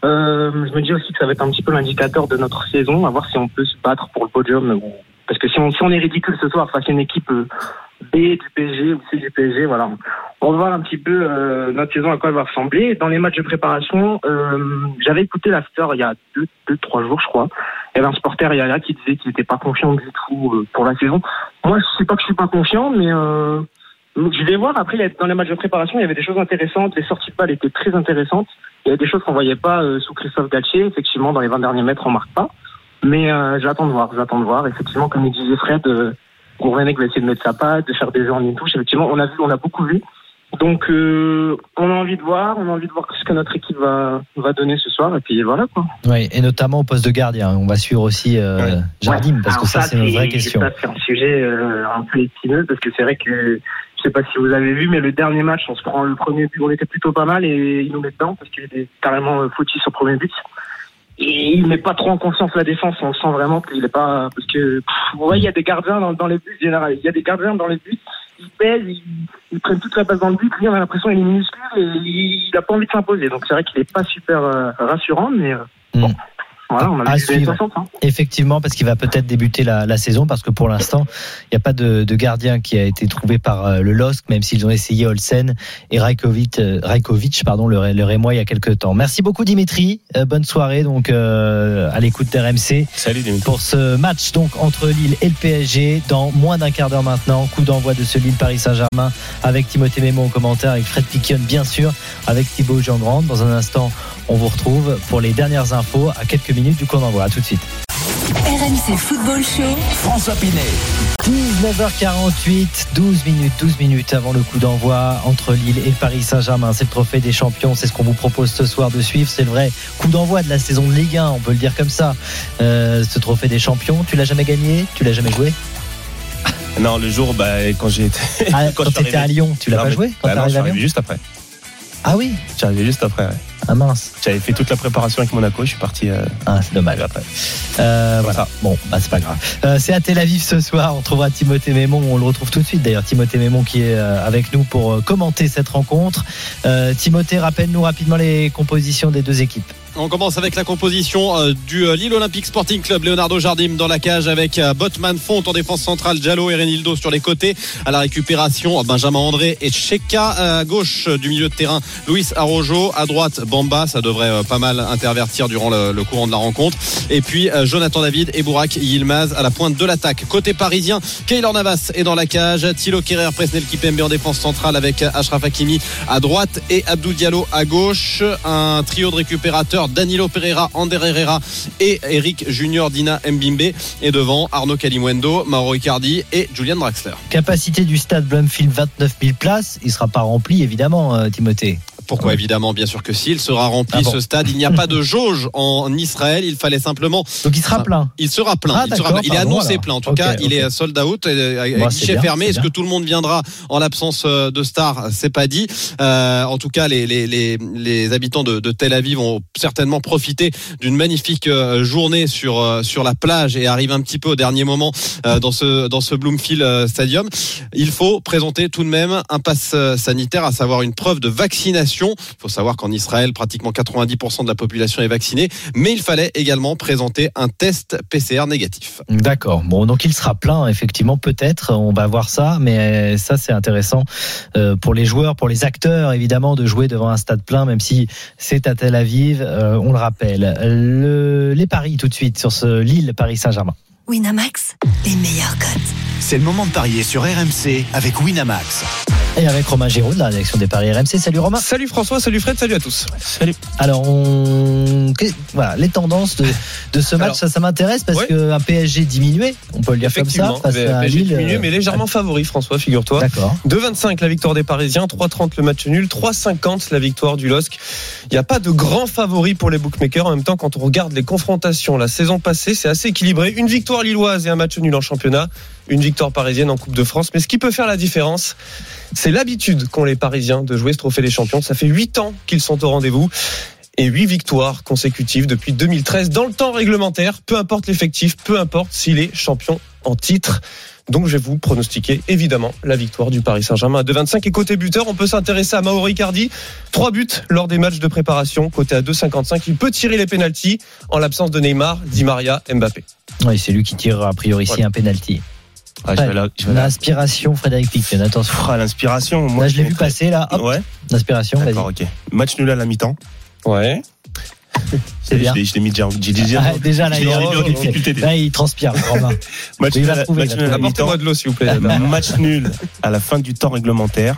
Euh, je me dis aussi que ça va être un petit peu l'indicateur de notre saison, à voir si on peut se battre pour le podium. Parce que si on, si on est ridicule ce soir face à une équipe euh, B du PSG ou C du PSG, voilà, on va voir un petit peu euh, notre saison à quoi elle va ressembler. Dans les matchs de préparation, euh, j'avais écouté l'after il y a deux, deux, trois jours, je crois. Il y avait un supporter il y a là qui disait qu'il n'était pas confiant du tout euh, pour la saison. Moi, je sais pas que je suis pas confiant, mais je vais voir. Après, dans les matchs de préparation, il y avait des choses intéressantes. Les sorties de balles étaient très intéressantes. Il y avait des choses qu'on voyait pas euh, sous Christophe Galtier. Effectivement, dans les 20 derniers mètres, on marque pas. Mais euh, j'attends de voir. J'attends de voir. Effectivement, comme il disait Fred, euh, Gourvenec va essayer de mettre sa patte, de faire des jeux en une touche. Effectivement, on a vu, on a beaucoup vu. Donc, euh, on a envie de voir. On a envie de voir ce que notre équipe va, va donner ce soir. Et puis voilà quoi. Ouais, et notamment au poste de gardien. On va suivre aussi euh, Ouais. Jardim parce que Alors ça, c'est une vraie question. Ça, c'est un sujet euh, un peu épineux parce que c'est vrai que sais pas si vous avez vu, mais le dernier match, on se prend le premier but, on était plutôt pas mal et il nous met dedans parce qu'il est carrément euh, fautif sur le premier but. Et il met pas trop en confiance la défense. On sent vraiment qu'il est pas parce que pff, voyez, il y a des gardiens dans, dans les buts général. Il y a des gardiens dans les buts. Ils pèsent, ils, ils prennent toute la base dans le but. Lui, on a l'impression qu'il est minuscule et il, il a pas envie de s'imposer. Donc c'est vrai qu'il est pas super euh, rassurant, mais euh, bon. Voilà, on a À suivre. 60, hein. Effectivement, parce qu'il va peut-être débuter la, la saison, parce que pour l'instant, il n'y a pas de, de gardien qui a été trouvé par euh, le LOSC, même s'ils ont essayé Olsen et Rajkovic, euh, Rajkovic pardon, le, le Rémois il y a quelques temps. Merci beaucoup Dimitri, Euh, bonne soirée donc euh, à l'écoute d'RMC salut Dimitri. pour ce match donc entre Lille et le PSG dans moins d'un quart d'heure maintenant. Coup d'envoi de ce Lille Paris Saint-Germain avec Timothée Mémon au commentaire, avec Fred Piquion bien sûr, avec Thibaut Jean-Grand. Dans un instant, on vous retrouve pour les dernières infos à quelques minutes du coup d'envoi. À tout de suite. RMC Football Show. François Pinet. 19h48, 12 minutes, 12 minutes avant le coup d'envoi entre Lille et Paris Saint-Germain. C'est le trophée des champions, c'est ce qu'on vous propose ce soir de suivre. C'est le vrai coup d'envoi de la saison de Ligue 1, on peut le dire comme ça. Euh, ce trophée des champions, tu l'as jamais gagné Tu l'as jamais joué? Non, le jour bah, quand j'ai été Ah, <laughs> Quand tu étais à. Lyon, tu l'as pas mais- joué? Quand bah non, je suis arrivé juste après. Ah oui arrivé juste après. ouais. Ah mince. J'avais fait toute la préparation avec Monaco, je suis parti. euh, Ah, c'est dommage. Euh, voilà. Bon, bah, c'est pas grave. Euh, c'est à Tel Aviv ce soir. On trouvera Timothée Mémon. On le retrouve tout de suite d'ailleurs. Timothée Mémon qui est euh, avec nous pour euh, commenter cette rencontre. Euh, Timothée, rappelle-nous rapidement les compositions des deux équipes. On commence avec la composition euh, du euh, Lille Olympique Sporting Club. Leonardo Jardim dans la cage avec euh, Botman Font en défense centrale, Diallo et Renildo sur les côtés. À la récupération, Benjamin André et Cheka à gauche du milieu de terrain, Luis Arrojo. À droite, Bamba. Ça devrait pas mal intervertir durant le, courant de la rencontre. Et puis Jonathan David et Bourak Yilmaz à la pointe de l'attaque. Côté parisien, Keylor Navas est dans la cage. Thilo Kerrer, Presnel Kipembe en défense centrale avec Ashraf Hakimi à droite et Abdou Diallo à gauche. Un trio de récupérateurs Danilo Pereira, Ander Herrera et Eric Junior Dina Mbimbe. Et devant Arnaud Calimuendo, Mauro Icardi et Julian Draxler. Capacité du stade Blumfield 29 000 places. Il sera pas rempli évidemment, euh, Timothée. Pourquoi évidemment, bien sûr que si, il sera rempli Ah bon. ce stade. Il n'y a pas de jauge en Israël. Il fallait simplement. Donc il sera plein. Il sera plein. Ah, il, sera d'accord, plein. Il est annoncé plein. En tout cas, il est sold out, Bah, c'est guichet bien, fermé. Est-ce que tout le monde viendra en l'absence euh, de stars? C'est pas dit. Euh, en tout cas, les, les, les, les habitants de, de Tel Aviv vont certainement profiter d'une magnifique euh, journée sur sur la plage et arrivent un petit peu au dernier moment euh, dans ce dans ce Bloomfield Stadium. Il faut présenter tout de même un pass sanitaire, à savoir une preuve de vaccination. Il faut savoir qu'en Israël, pratiquement 90% de la population est vaccinée, mais il fallait également présenter un test PCR négatif. D'accord. Bon, donc il sera plein, effectivement, peut-être. On va voir ça, mais euh, ça, c'est intéressant euh, pour les joueurs, pour les acteurs, évidemment, de jouer devant un stade plein, même si c'est à Tel Aviv. euh, on le rappelle. Le- les paris tout de suite sur ce Lille Paris Saint-Germain. Winamax, les meilleurs cotes. C'est le moment de parier sur RMC avec Winamax. Et avec Romain Géraud de la rédaction des paris RMC. Salut Romain. Salut François, salut Fred, salut à tous. Salut. Alors, on... voilà, les tendances de, de ce match, Alors, ça, ça m'intéresse parce ouais. qu'un PSG diminué, on peut le dire comme ça, Effectivement, face à PSG Lille. diminué, euh, mais légèrement favori, François, figure-toi. D'accord. 2,25 la victoire des Parisiens, 3,30 le match nul, 3,50 la victoire du LOSC. Il n'y a pas de grand favori pour les bookmakers. En même temps, quand on regarde les confrontations la saison passée, c'est assez équilibré. Une victoire lilloise et un match nul en championnat, une victoire parisienne en Coupe de France. Mais ce qui peut faire la différence, c'est l'habitude qu'ont les Parisiens de jouer ce trophée des champions. Ça fait 8 ans qu'ils sont au rendez-vous. Et 8 victoires consécutives depuis 2013 dans le temps réglementaire, peu importe l'effectif, peu importe s'il est champion en titre. Donc je vais vous pronostiquer évidemment la victoire du Paris Saint-Germain à 2,25 et côté buteur, on peut s'intéresser à Mauro Icardi, trois buts lors des matchs de préparation, côté à 2,55, il peut tirer les pénalties en l'absence de Neymar, Di Maria, Mbappé. Oui, c'est lui qui tire a priori ici Voilà. un penalty. Ah, je vais la- je vais la- L'inspiration, Frédéric Piquen, attention. Ah, l'inspiration. Moi, Là, je l'ai vu passer, là. Hop, Ouais. l'inspiration, vas-y. D'accord, ok. Match nul à la mi-temps. Ouais. <laughs> C'est bien. Je l'ai- je l'ai mis déjà. j'ai déjà- Ah, déjà, là, il, est en difficulté. là, il transpire, Romain. <laughs> Match Il nul va à la- mi-temps. De l'eau s'il vous plaît. <laughs> Match nul à la fin du temps réglementaire.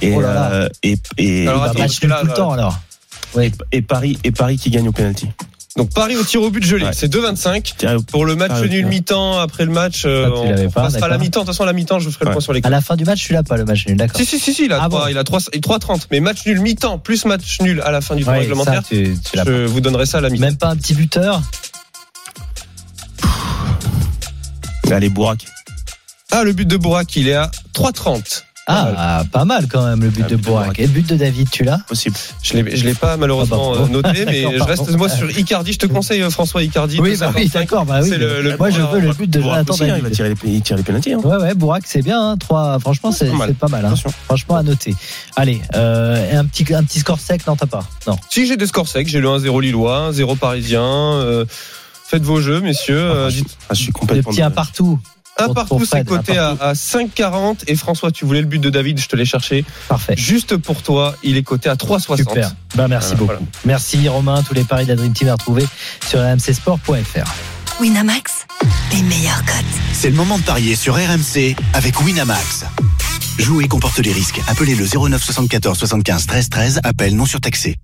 Et, Oh là là. euh, et, et, Alors, va attends, match nul tout le temps, alors. et Paris, et Paris qui gagne au penalty. Donc Paris au tir au but gelé, Ouais. c'est 2,25. Tiens, Pour le match nul mi-temps après le match, euh, on pas, passera à la mi-temps. De toute façon, à la mi-temps, je vous ferai le point sur les À la fin du match, celui-là, pas le match nul, d'accord. Si, si, si, si, il a Ah 3, bon il a 3, 3,30. Mais match nul mi-temps plus match nul à la fin du temps réglementaire, ça, tu, tu l'as je vous donnerai ça à la mi-temps. Même pas un petit buteur Allez, Bourak. Ah, le but de Bourak, il est à 3,30. Ah, pas mal quand même, le but Ah, de. Bourak. Et le but de David, tu l'as? Possible. Je l'ai, je l'ai pas malheureusement Ah bah, euh, noté, <laughs> mais je reste moi sur Icardi. Je te conseille euh, François Icardi. Oui, bah oui, 2,55. d'accord, bah oui. Le- le- Moi, je veux le but de Jonathan hein, il va David. tirer les, il tire les pénaltys. Hein. Ouais, ouais, Bourak, c'est bien. Hein, trois, franchement, c'est Pas mal. c'est pas mal. Hein. Franchement, à noter. Allez, euh, un petit, un petit score sec, non, t'as pas? Non. Si j'ai des scores secs, j'ai le 1-0 lillois, 1-0 parisien. euh, faites vos jeux, messieurs. euh, Ah, je suis Le complètement. petit un partout. Un partout, c'est coté à, à 5,40. Et François, tu voulais le but de David, je te l'ai cherché. Parfait. Juste pour toi, il est coté à 3,60. Super. Bah, merci Voilà, beaucoup. voilà. Merci Romain. Tous les paris de la Dream Team à retrouver sur rmcsport.fr. Winamax, les meilleurs cotes. C'est le moment de parier sur RMC avec Winamax. Jouer comporte les risques. Appelez le 09 74 75 13 13. Appel non surtaxé.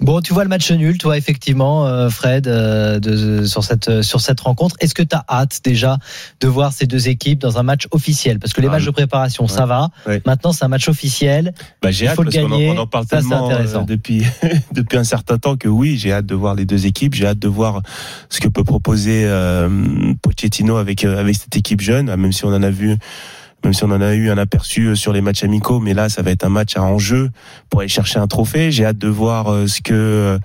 Bon, tu vois le match nul, toi, effectivement, euh, Fred, euh, de, sur, cette, sur cette rencontre. Est-ce que tu as hâte déjà de voir ces deux équipes dans un match officiel? Parce que les Ah, matchs de préparation, ça va. Ouais. Maintenant, c'est un match officiel. Bah, j'ai hâte faut le parce en, gagner. on en parle Ça, c'est tellement intéressant. euh, depuis <laughs> depuis un certain temps que oui, j'ai hâte de voir les deux équipes. J'ai hâte de voir ce que peut proposer euh, Pochettino avec euh, avec cette équipe jeune, même si on en a vu même si on en a eu un aperçu euh, sur les matchs amicaux, mais là, ça va être un match à enjeu pour aller chercher un trophée. J'ai hâte de voir euh, ce que euh,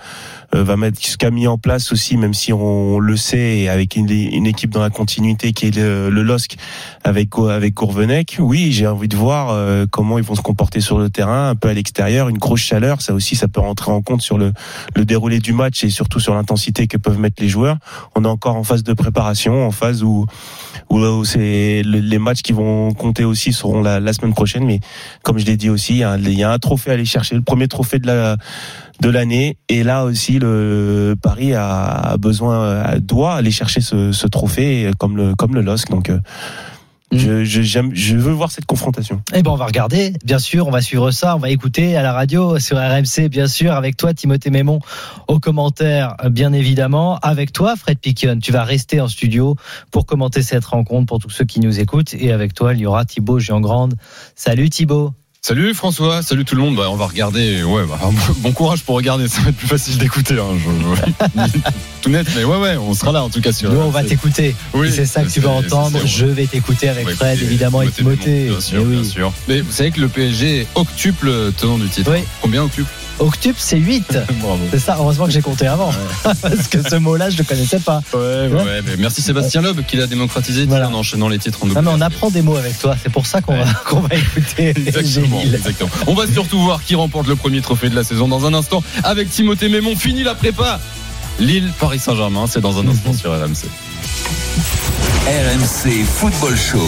va mettre, ce qu'a mis en place aussi, même si on, le sait, avec une, équipe dans la continuité qui est le, le LOSC avec avec Courvenec. Oui, j'ai envie de voir comment ils vont se comporter sur le terrain, un peu à l'extérieur, une grosse chaleur, ça aussi, ça peut rentrer en compte sur le, le déroulé du match et surtout sur l'intensité que peuvent mettre les joueurs. On est encore en phase de préparation, en phase où où, c'est les matchs qui vont compter aussi seront la, la semaine prochaine. Mais comme je l'ai dit aussi, il y, il y, a un, trophée à aller chercher, le premier trophée de la de l'année. Et là aussi, le Paris a besoin, doit aller chercher ce, ce trophée comme le comme le LOSC. Donc je, je, je, veux voir cette confrontation. Eh ben, on va regarder, bien sûr, on va suivre ça, on va écouter à la radio sur RMC, bien sûr, avec toi, Timothée Mémon, au commentaire, bien évidemment, avec toi, Fred Piquion. Tu vas rester en studio pour commenter cette rencontre pour tous ceux qui nous écoutent, et avec toi, il y aura Thibaut Grande. Salut Thibaut. Salut François, salut tout le monde. Bah, on va regarder. Ouais, bah, bon courage pour regarder. Ça va être plus facile d'écouter. Hein. <laughs> tout net, mais ouais, ouais, on sera là en tout cas. Sur, Nous, on va t'écouter. Oui, c'est ça que tu vas entendre. Je vais t'écouter avec Fred, évidemment, et Timothée. Bien sûr, bien sûr. Mais vous savez que le PSG est octuple tenant du titre. Oui. Combien octuple? Octuple, c'est 8. <laughs> c'est ça, heureusement que j'ai compté avant. <laughs> Parce que ce mot-là, je ne le connaissais pas. Ouais, ouais, mais merci Sébastien Loeb qui l'a démocratisé en enchaînant les titres en double. Non, mais on apprend des mots avec toi, c'est pour ça qu'on va, <laughs> qu'on va écouter. Exactement, exactement. On va surtout voir qui remporte le premier trophée de la saison dans un instant avec Timothée Mémon. Fini la prépa. Lille, Paris Saint-Germain, c'est dans un instant sur RMC. RMC Football Show.